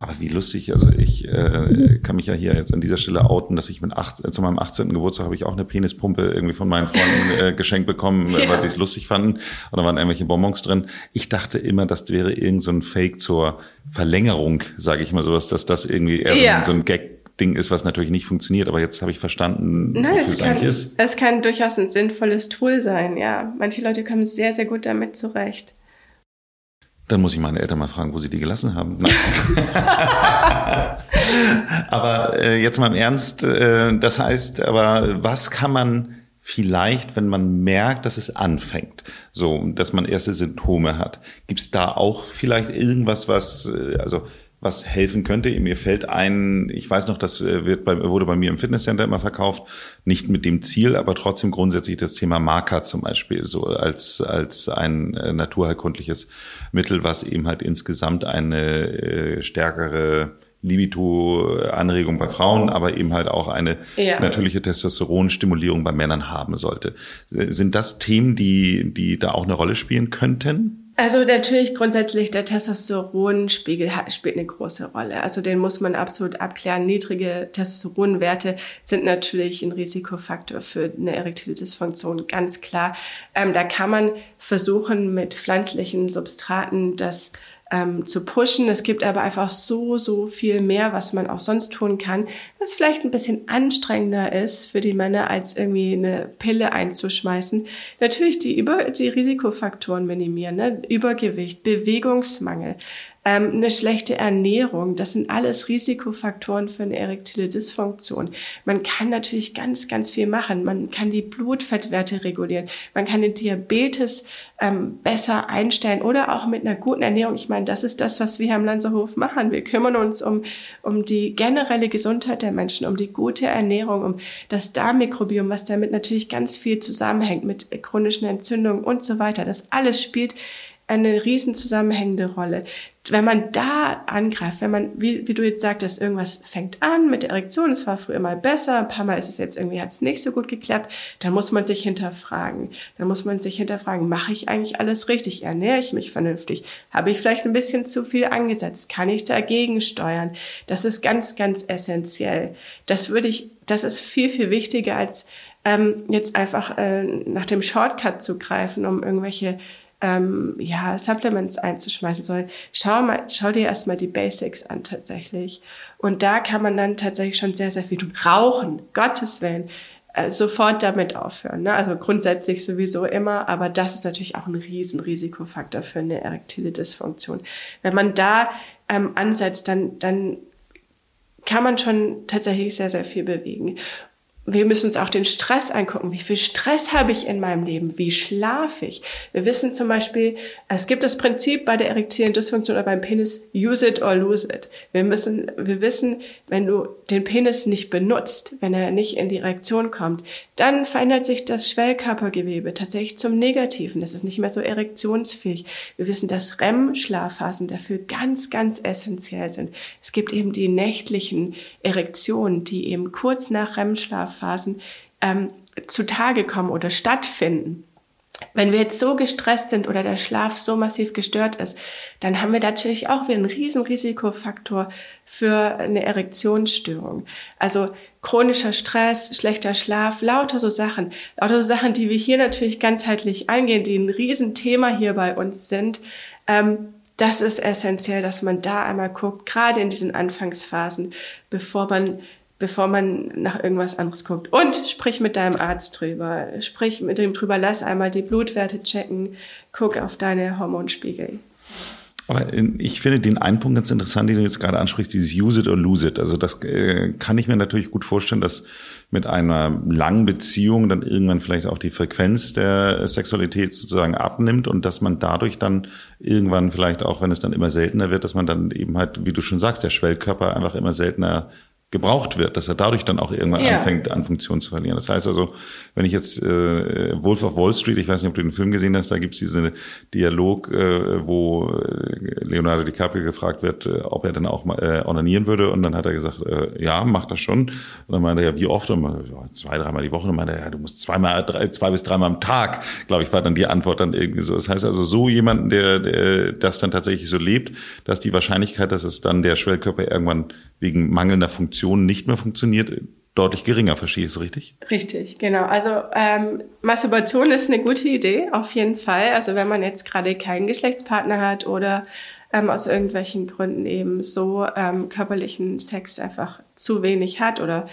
Aber wie lustig, also ich äh, kann mich ja hier jetzt an dieser Stelle outen, dass ich mit acht, äh, zu meinem 18. Geburtstag habe ich auch eine Penispumpe irgendwie von meinen Freunden *laughs* äh, geschenkt bekommen, ja. weil sie es lustig fanden. Und da waren irgendwelche Bonbons drin. Ich dachte immer, das wäre irgend so ein Fake zur Verlängerung, sage ich mal sowas, dass das irgendwie eher ja. so, ein, so ein Gag Ding ist, was natürlich nicht funktioniert, aber jetzt habe ich verstanden, Nein, wofür es, kann, eigentlich ist. Es kann durchaus ein sinnvolles Tool sein, ja. Manche Leute kommen sehr, sehr gut damit zurecht. Dann muss ich meine Eltern mal fragen, wo sie die gelassen haben. *laughs* aber äh, jetzt mal im Ernst, äh, das heißt, aber was kann man vielleicht, wenn man merkt, dass es anfängt, so, dass man erste Symptome hat, gibt es da auch vielleicht irgendwas, was, äh, also was helfen könnte. Mir fällt ein, ich weiß noch, das äh, wird bei, wurde bei mir im Fitnesscenter immer verkauft, nicht mit dem Ziel, aber trotzdem grundsätzlich das Thema Marker zum Beispiel, so als, als ein äh, naturheilkundliches Mittel, was eben halt insgesamt eine äh, stärkere Libido-Anregung bei Frauen, aber eben halt auch eine ja. natürliche Testosteronstimulierung bei Männern haben sollte. Sind das Themen, die, die da auch eine Rolle spielen könnten? Also natürlich grundsätzlich der Testosteronspiegel spielt eine große Rolle. Also den muss man absolut abklären. Niedrige Testosteronwerte sind natürlich ein Risikofaktor für eine erektile Dysfunktion, ganz klar. Ähm, da kann man versuchen mit pflanzlichen Substraten das ähm, zu pushen. Es gibt aber einfach so, so viel mehr, was man auch sonst tun kann, was vielleicht ein bisschen anstrengender ist für die Männer, als irgendwie eine Pille einzuschmeißen. Natürlich die, Über die Risikofaktoren minimieren, ne? Übergewicht, Bewegungsmangel, ähm, eine schlechte Ernährung, das sind alles Risikofaktoren für eine erektile Dysfunktion. Man kann natürlich ganz, ganz viel machen. Man kann die Blutfettwerte regulieren. Man kann den Diabetes ähm, besser einstellen oder auch mit einer guten Ernährung. Ich meine, das ist das, was wir am Lanzerhof machen. Wir kümmern uns um, um die generelle Gesundheit der Menschen, um die gute Ernährung, um das Darmmikrobiom, was damit natürlich ganz viel zusammenhängt mit chronischen Entzündungen und so weiter. Das alles spielt eine riesen zusammenhängende Rolle wenn man da angreift, wenn man, wie, wie du jetzt sagtest, irgendwas fängt an mit der Erektion, es war früher mal besser, ein paar Mal ist es jetzt irgendwie, hat es nicht so gut geklappt, dann muss man sich hinterfragen. Dann muss man sich hinterfragen, mache ich eigentlich alles richtig? Ernähre ich mich vernünftig? Habe ich vielleicht ein bisschen zu viel angesetzt? Kann ich dagegen steuern? Das ist ganz, ganz essentiell. Das würde ich, das ist viel, viel wichtiger als ähm, jetzt einfach äh, nach dem Shortcut zu greifen, um irgendwelche ähm, ja, Supplements einzuschmeißen, sondern schau, mal, schau dir erstmal die Basics an tatsächlich. Und da kann man dann tatsächlich schon sehr, sehr viel tun. Rauchen, Gottes Willen, äh, sofort damit aufhören. Ne? Also grundsätzlich sowieso immer, aber das ist natürlich auch ein riesen Risikofaktor für eine erektile Dysfunktion. Wenn man da ähm, ansetzt, dann, dann kann man schon tatsächlich sehr, sehr viel bewegen wir müssen uns auch den Stress angucken. Wie viel Stress habe ich in meinem Leben? Wie schlafe ich? Wir wissen zum Beispiel, es gibt das Prinzip bei der erektilen Dysfunktion oder beim Penis, use it or lose it. Wir müssen, wir wissen, wenn du den Penis nicht benutzt, wenn er nicht in die Erektion kommt, dann verändert sich das Schwellkörpergewebe tatsächlich zum Negativen. Das ist nicht mehr so erektionsfähig. Wir wissen, dass REM-Schlafphasen dafür ganz, ganz essentiell sind. Es gibt eben die nächtlichen Erektionen, die eben kurz nach REM-Schlaf Phasen ähm, zutage kommen oder stattfinden. Wenn wir jetzt so gestresst sind oder der Schlaf so massiv gestört ist, dann haben wir natürlich auch wieder einen riesen Risikofaktor für eine Erektionsstörung. Also chronischer Stress, schlechter Schlaf, lauter so Sachen, lauter so Sachen, die wir hier natürlich ganzheitlich angehen, die ein Riesenthema hier bei uns sind. Ähm, das ist essentiell, dass man da einmal guckt, gerade in diesen Anfangsphasen, bevor man bevor man nach irgendwas anderes guckt. Und sprich mit deinem Arzt drüber. Sprich mit dem drüber, lass einmal die Blutwerte checken, guck auf deine Hormonspiegel. Aber ich finde den einen Punkt ganz interessant, den du jetzt gerade ansprichst, dieses Use it or lose it. Also das äh, kann ich mir natürlich gut vorstellen, dass mit einer langen Beziehung dann irgendwann vielleicht auch die Frequenz der Sexualität sozusagen abnimmt und dass man dadurch dann irgendwann vielleicht auch, wenn es dann immer seltener wird, dass man dann eben halt, wie du schon sagst, der Schwellkörper einfach immer seltener gebraucht wird, dass er dadurch dann auch irgendwann ja. anfängt, an Funktion zu verlieren. Das heißt also, wenn ich jetzt äh, Wolf of Wall Street, ich weiß nicht, ob du den Film gesehen hast, da gibt's diesen Dialog, äh, wo äh, Leonardo DiCaprio gefragt wird, äh, ob er dann auch mal äh, onanieren würde. Und dann hat er gesagt, äh, ja, macht das schon. Und dann meinte er, ja, wie oft? Und man, ja, zwei, dreimal die Woche. Und dann meinte er, ja, du musst zweimal, drei, zwei bis dreimal am Tag, glaube ich, war dann die Antwort dann irgendwie so. Das heißt also, so jemanden, der, der das dann tatsächlich so lebt, dass die Wahrscheinlichkeit, dass es dann der Schwellkörper irgendwann wegen mangelnder Funktion nicht mehr funktioniert, deutlich geringer. Verstehe ich es richtig? Richtig, genau. Also ähm, Masturbation ist eine gute Idee, auf jeden Fall. Also wenn man jetzt gerade keinen Geschlechtspartner hat oder ähm, aus irgendwelchen Gründen eben so ähm, körperlichen Sex einfach zu wenig hat oder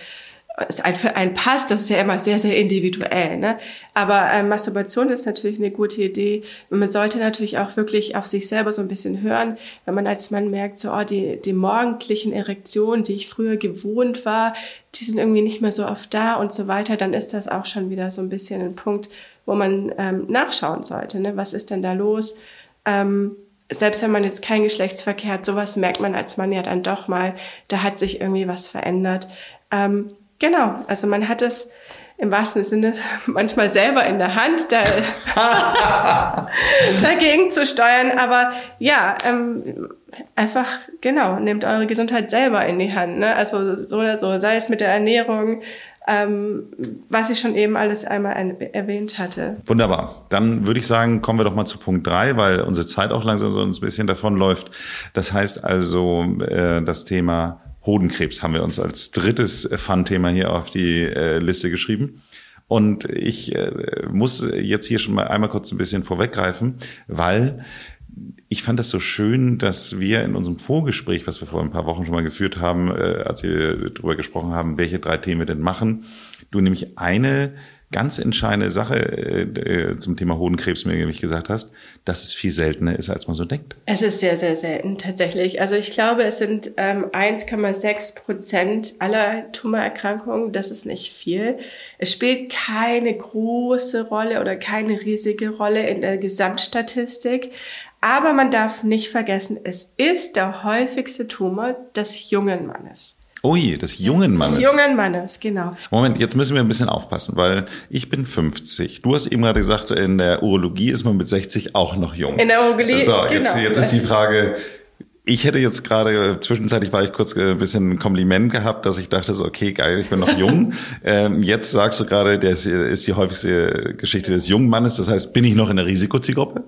es für einen passt, das ist ja immer sehr, sehr individuell. Ne? Aber äh, Masturbation ist natürlich eine gute Idee. Man sollte natürlich auch wirklich auf sich selber so ein bisschen hören, wenn man als Mann merkt, so oh, die, die morgendlichen Erektionen, die ich früher gewohnt war, die sind irgendwie nicht mehr so oft da und so weiter, dann ist das auch schon wieder so ein bisschen ein Punkt, wo man ähm, nachschauen sollte. Ne? Was ist denn da los? Ähm, selbst wenn man jetzt kein Geschlechtsverkehr hat, sowas merkt man als Mann ja dann doch mal, da hat sich irgendwie was verändert. Ähm, Genau, also man hat es im wahrsten Sinne *laughs* manchmal selber in der Hand, da, *laughs* dagegen zu steuern. Aber ja, ähm, einfach, genau, nehmt eure Gesundheit selber in die Hand. Ne? Also so oder so, sei es mit der Ernährung, ähm, was ich schon eben alles einmal erwähnt hatte. Wunderbar. Dann würde ich sagen, kommen wir doch mal zu Punkt drei, weil unsere Zeit auch langsam so ein bisschen davon läuft. Das heißt also, äh, das Thema Hodenkrebs haben wir uns als drittes Fun-Thema hier auf die äh, Liste geschrieben. Und ich äh, muss jetzt hier schon mal einmal kurz ein bisschen vorweggreifen, weil ich fand das so schön, dass wir in unserem Vorgespräch, was wir vor ein paar Wochen schon mal geführt haben, äh, als wir darüber gesprochen haben, welche drei Themen wir denn machen, du nämlich eine ganz entscheidende Sache äh, äh, zum Thema Hodenkrebs mir nämlich gesagt hast, dass es viel seltener ist, als man so denkt. Es ist sehr, sehr selten tatsächlich. Also ich glaube, es sind ähm, 1,6 Prozent aller Tumorerkrankungen. Das ist nicht viel. Es spielt keine große Rolle oder keine riesige Rolle in der Gesamtstatistik. Aber man darf nicht vergessen, es ist der häufigste Tumor des jungen Mannes. Ui, des jungen Mannes. Des jungen Mannes, genau. Moment, jetzt müssen wir ein bisschen aufpassen, weil ich bin 50. Du hast eben gerade gesagt, in der Urologie ist man mit 60 auch noch jung. In der Urologie, so, genau. Jetzt, jetzt ist die Frage, ich hätte jetzt gerade, zwischenzeitlich war ich kurz äh, ein bisschen ein Kompliment gehabt, dass ich dachte so, okay, geil, ich bin noch jung. *laughs* ähm, jetzt sagst du gerade, das ist die häufigste Geschichte des jungen Mannes. Das heißt, bin ich noch in der Risikozielgruppe?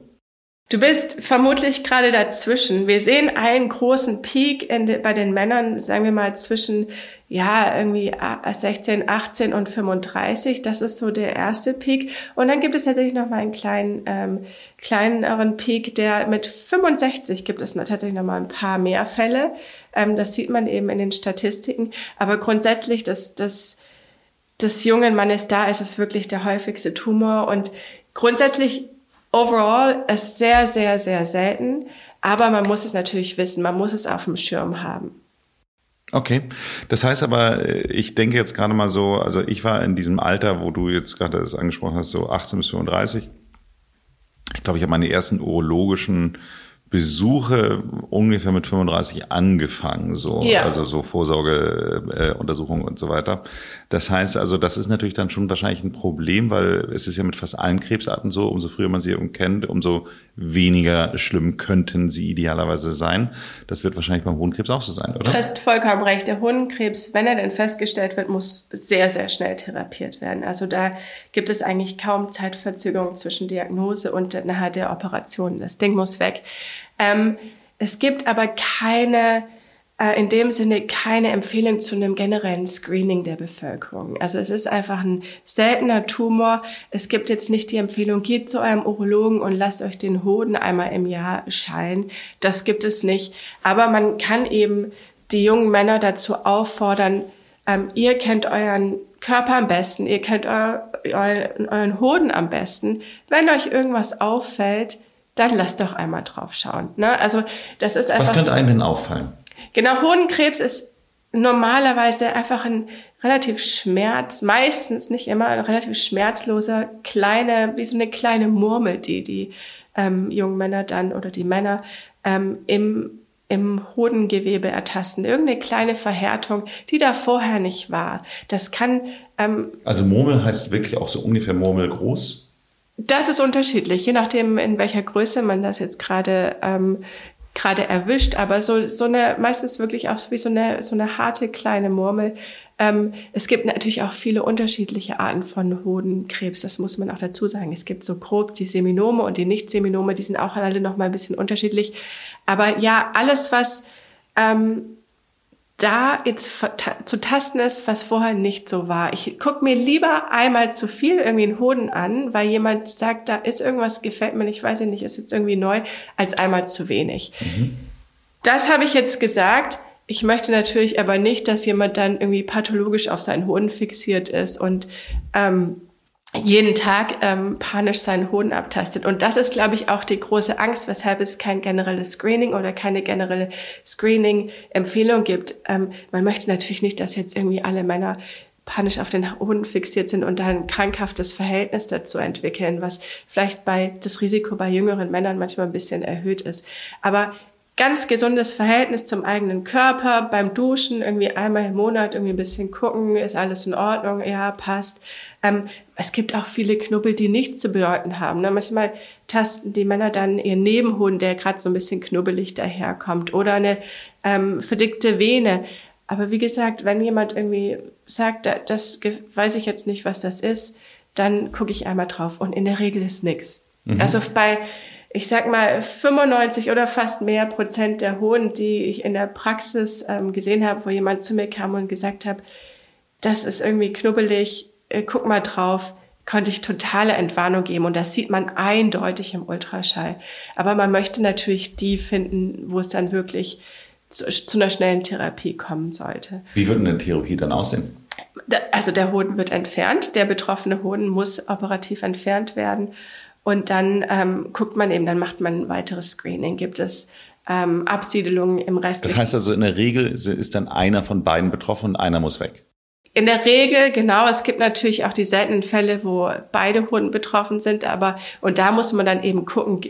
Du bist vermutlich gerade dazwischen. Wir sehen einen großen Peak de, bei den Männern, sagen wir mal zwischen ja irgendwie 16, 18 und 35. Das ist so der erste Peak. Und dann gibt es tatsächlich noch mal einen kleinen ähm, kleineren Peak, der mit 65 gibt es tatsächlich noch mal ein paar mehr Fälle. Ähm, das sieht man eben in den Statistiken. Aber grundsätzlich das das des jungen Mannes da ist es wirklich der häufigste Tumor und grundsätzlich Overall ist sehr, sehr, sehr selten, aber man muss es natürlich wissen, man muss es auf dem Schirm haben. Okay, das heißt aber, äh, ich denke jetzt gerade mal so, also ich war in diesem Alter, wo du jetzt gerade das angesprochen hast, so 18 bis 35. Ich glaube, ich habe meine ersten urologischen Besuche ungefähr mit 35 angefangen, so ja. also so Vorsorgeuntersuchungen äh, und so weiter. Das heißt also, das ist natürlich dann schon wahrscheinlich ein Problem, weil es ist ja mit fast allen Krebsarten so, umso früher man sie kennt, umso weniger schlimm könnten sie idealerweise sein. Das wird wahrscheinlich beim Hodenkrebs auch so sein, oder? Du hast vollkommen recht. Der Hodenkrebs, wenn er denn festgestellt wird, muss sehr, sehr schnell therapiert werden. Also da gibt es eigentlich kaum Zeitverzögerung zwischen Diagnose und nachher der Operation. Das Ding muss weg. Ähm, es gibt aber keine, äh, in dem Sinne keine Empfehlung zu einem generellen Screening der Bevölkerung. Also es ist einfach ein seltener Tumor. Es gibt jetzt nicht die Empfehlung, geht zu eurem Urologen und lasst euch den Hoden einmal im Jahr schallen. Das gibt es nicht. Aber man kann eben die jungen Männer dazu auffordern, ähm, ihr kennt euren Körper am besten, ihr kennt euer, euren, euren Hoden am besten. Wenn euch irgendwas auffällt, dann lass doch einmal drauf schauen. Ne? Also das ist einfach. Was könnte einem denn auffallen? Genau, Hodenkrebs ist normalerweise einfach ein relativ schmerz, meistens nicht immer, ein relativ schmerzloser kleine, wie so eine kleine Murmel, die die ähm, jungen Männer dann oder die Männer ähm, im im Hodengewebe ertasten. Irgendeine kleine Verhärtung, die da vorher nicht war. Das kann. Ähm, also Murmel heißt wirklich auch so ungefähr Murmel groß? Das ist unterschiedlich, je nachdem, in welcher Größe man das jetzt gerade ähm, gerade erwischt. Aber so so eine meistens wirklich auch wie so eine so eine harte kleine Murmel. Ähm, es gibt natürlich auch viele unterschiedliche Arten von Hodenkrebs. Das muss man auch dazu sagen. Es gibt so grob die Seminome und die Nicht-Seminome. Die sind auch alle noch mal ein bisschen unterschiedlich. Aber ja, alles was ähm, da jetzt zu tasten ist, was vorher nicht so war. Ich guck mir lieber einmal zu viel irgendwie einen Hoden an, weil jemand sagt, da ist irgendwas, gefällt mir nicht, weiß ich nicht, ist jetzt irgendwie neu, als einmal zu wenig. Mhm. Das habe ich jetzt gesagt. Ich möchte natürlich aber nicht, dass jemand dann irgendwie pathologisch auf seinen Hoden fixiert ist und ähm, jeden Tag ähm, panisch seinen Hoden abtastet. Und das ist, glaube ich, auch die große Angst, weshalb es kein generelles Screening oder keine generelle Screening-Empfehlung gibt. Ähm, man möchte natürlich nicht, dass jetzt irgendwie alle Männer panisch auf den Hoden fixiert sind und dann ein krankhaftes Verhältnis dazu entwickeln, was vielleicht bei das Risiko bei jüngeren Männern manchmal ein bisschen erhöht ist. Aber ganz gesundes Verhältnis zum eigenen Körper, beim Duschen irgendwie einmal im Monat irgendwie ein bisschen gucken, ist alles in Ordnung, ja, passt. Ähm, es gibt auch viele Knubbel, die nichts zu bedeuten haben. Ne? Manchmal tasten die Männer dann ihren Nebenhoden, der gerade so ein bisschen knubbelig daherkommt, oder eine ähm, verdickte Vene. Aber wie gesagt, wenn jemand irgendwie sagt, das weiß ich jetzt nicht, was das ist, dann gucke ich einmal drauf und in der Regel ist nichts. Mhm. Also bei ich sag mal, 95 oder fast mehr Prozent der Hoden, die ich in der Praxis ähm, gesehen habe, wo jemand zu mir kam und gesagt hat, das ist irgendwie knubbelig, äh, guck mal drauf, konnte ich totale Entwarnung geben. Und das sieht man eindeutig im Ultraschall. Aber man möchte natürlich die finden, wo es dann wirklich zu, zu einer schnellen Therapie kommen sollte. Wie würde eine Therapie dann aussehen? Also der Hoden wird entfernt, der betroffene Hoden muss operativ entfernt werden und dann ähm, guckt man eben, dann macht man ein weiteres Screening. Gibt es ähm, Absiedelungen im Rest? Das heißt also, in der Regel ist dann einer von beiden betroffen und einer muss weg. In der Regel, genau. Es gibt natürlich auch die seltenen Fälle, wo beide Hunden betroffen sind, aber, und da muss man dann eben gucken,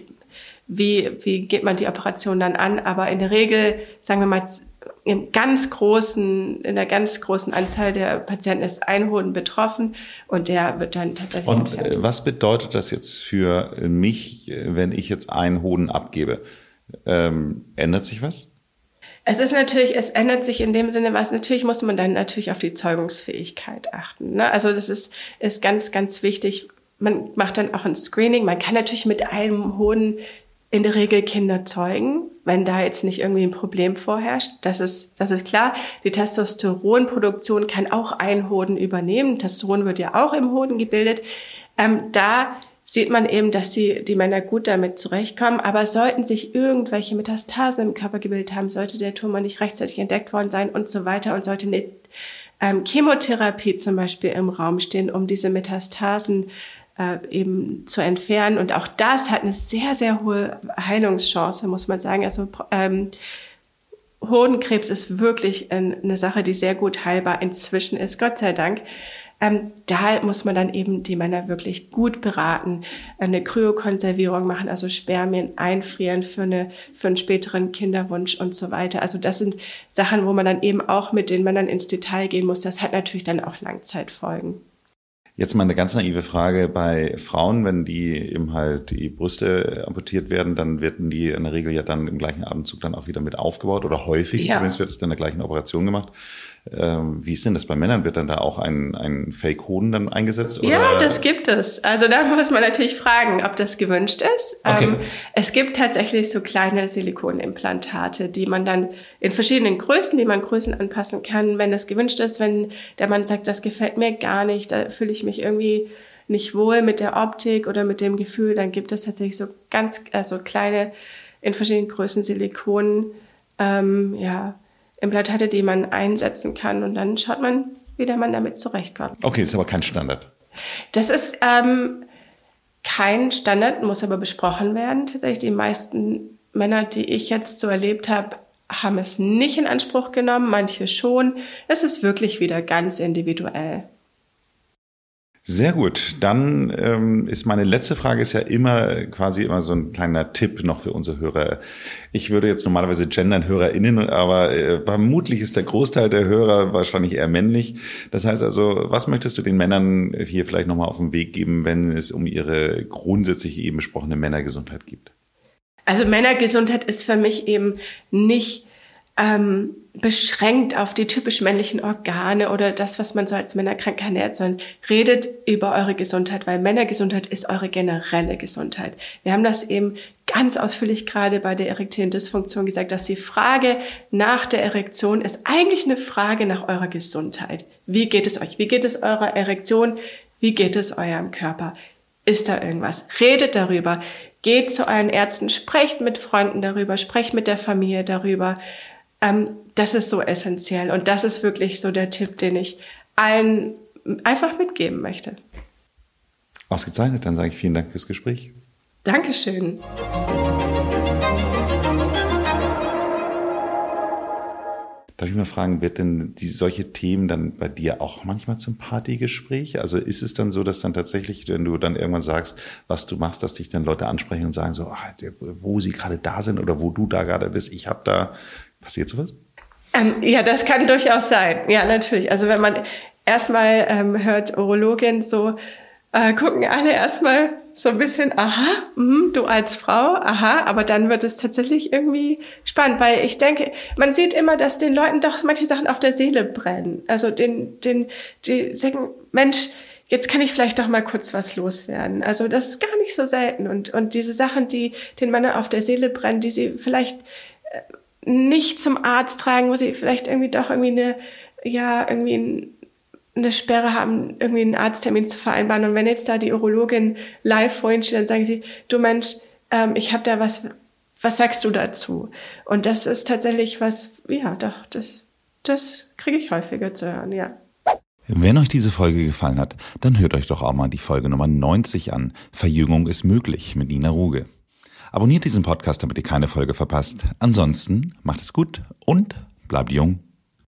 wie, wie geht man die Operation dann an. Aber in der Regel, sagen wir mal, in ganz großen, in der ganz großen Anzahl der Patienten ist ein Hoden betroffen und der wird dann tatsächlich Und entfernt. Äh, was bedeutet das jetzt für mich, wenn ich jetzt einen Hoden abgebe? Ähm, ändert sich was? Es ist natürlich, es ändert sich in dem Sinne was. Natürlich muss man dann natürlich auf die Zeugungsfähigkeit achten. Ne? Also das ist, ist ganz, ganz wichtig. Man macht dann auch ein Screening. Man kann natürlich mit einem Hoden in der Regel Kinder zeugen, wenn da jetzt nicht irgendwie ein Problem vorherrscht. Das ist, das ist klar. Die Testosteronproduktion kann auch ein Hoden übernehmen. Testosteron wird ja auch im Hoden gebildet. Ähm, da sieht man eben, dass die, die Männer gut damit zurechtkommen. Aber sollten sich irgendwelche Metastasen im Körper gebildet haben, sollte der Tumor nicht rechtzeitig entdeckt worden sein und so weiter und sollte eine ähm, Chemotherapie zum Beispiel im Raum stehen, um diese Metastasen äh, eben zu entfernen. Und auch das hat eine sehr, sehr hohe Heilungschance, muss man sagen. Also ähm, Hodenkrebs ist wirklich eine Sache, die sehr gut heilbar inzwischen ist, Gott sei Dank. Ähm, da muss man dann eben die Männer wirklich gut beraten, eine Kryokonservierung machen, also Spermien einfrieren für, eine, für einen späteren Kinderwunsch und so weiter. Also das sind Sachen, wo man dann eben auch mit den Männern ins Detail gehen muss. Das hat natürlich dann auch Langzeitfolgen. Jetzt mal eine ganz naive Frage bei Frauen, wenn die eben halt die Brüste amputiert werden, dann werden die in der Regel ja dann im gleichen Abendzug dann auch wieder mit aufgebaut oder häufig, ja. zumindest wird es dann in der gleichen Operation gemacht. Ähm, wie ist denn das bei Männern? Wird dann da auch ein, ein Fake-Hoden dann eingesetzt? Oder? Ja, das gibt es. Also da *laughs* muss man natürlich fragen, ob das gewünscht ist. Okay. Ähm, es gibt tatsächlich so kleine Silikonimplantate, die man dann in verschiedenen Größen, die man Größen anpassen kann, wenn das gewünscht ist. Wenn der Mann sagt, das gefällt mir gar nicht, da fühle ich mich irgendwie nicht wohl mit der Optik oder mit dem Gefühl, dann gibt es tatsächlich so ganz, also kleine in verschiedenen Größen Silikon, ähm, ja, Implantate, die man einsetzen kann und dann schaut man, wie der Mann damit zurechtkommt. Okay, ist aber kein Standard. Das ist ähm, kein Standard, muss aber besprochen werden. Tatsächlich die meisten Männer, die ich jetzt so erlebt habe, haben es nicht in Anspruch genommen, manche schon. Es ist wirklich wieder ganz individuell. Sehr gut. Dann ähm, ist meine letzte Frage ist ja immer quasi immer so ein kleiner Tipp noch für unsere Hörer. Ich würde jetzt normalerweise gendern HörerInnen, aber äh, vermutlich ist der Großteil der Hörer wahrscheinlich eher männlich. Das heißt also, was möchtest du den Männern hier vielleicht nochmal auf den Weg geben, wenn es um ihre grundsätzlich eben besprochene Männergesundheit geht? Also Männergesundheit ist für mich eben nicht ähm, beschränkt auf die typisch männlichen Organe oder das, was man so als Männerkrank ernährt, sondern redet über eure Gesundheit, weil Männergesundheit ist eure generelle Gesundheit. Wir haben das eben ganz ausführlich gerade bei der erektilen Dysfunktion gesagt, dass die Frage nach der Erektion ist eigentlich eine Frage nach eurer Gesundheit. Wie geht es euch? Wie geht es eurer Erektion? Wie geht es eurem Körper? Ist da irgendwas? Redet darüber. Geht zu euren Ärzten, sprecht mit Freunden darüber, sprecht mit der Familie darüber Ähm, das ist so essentiell und das ist wirklich so der Tipp, den ich allen einfach mitgeben möchte. Ausgezeichnet, dann sage ich vielen Dank fürs Gespräch. Dankeschön. Darf ich mal fragen, wird denn die, solche Themen dann bei dir auch manchmal zum Partygespräch? Also ist es dann so, dass dann tatsächlich, wenn du dann irgendwann sagst, was du machst, dass dich dann Leute ansprechen und sagen so, ah, wo sie gerade da sind oder wo du da gerade bist, ich habe da, passiert sowas? Ähm, ja, das kann durchaus sein. Ja, natürlich. Also wenn man erstmal ähm, hört Urologin so, äh, gucken alle erstmal so ein bisschen, aha, mh, du als Frau, aha, aber dann wird es tatsächlich irgendwie spannend, weil ich denke, man sieht immer, dass den Leuten doch manche Sachen auf der Seele brennen. Also den, den, die sagen, Mensch, jetzt kann ich vielleicht doch mal kurz was loswerden. Also das ist gar nicht so selten und, und diese Sachen, die den Männern auf der Seele brennen, die sie vielleicht äh, nicht zum Arzt tragen, wo sie vielleicht irgendwie doch irgendwie eine, ja, irgendwie ein, eine Sperre haben, irgendwie einen Arzttermin zu vereinbaren. Und wenn jetzt da die Urologin live vor ihnen steht, dann sagen sie, du Mensch, ähm, ich habe da was, was sagst du dazu? Und das ist tatsächlich was, ja, doch, das, das kriege ich häufiger zu hören, ja. Wenn euch diese Folge gefallen hat, dann hört euch doch auch mal die Folge Nummer 90 an. Verjüngung ist möglich mit Nina Ruge. Abonniert diesen Podcast, damit ihr keine Folge verpasst. Ansonsten macht es gut und bleibt jung.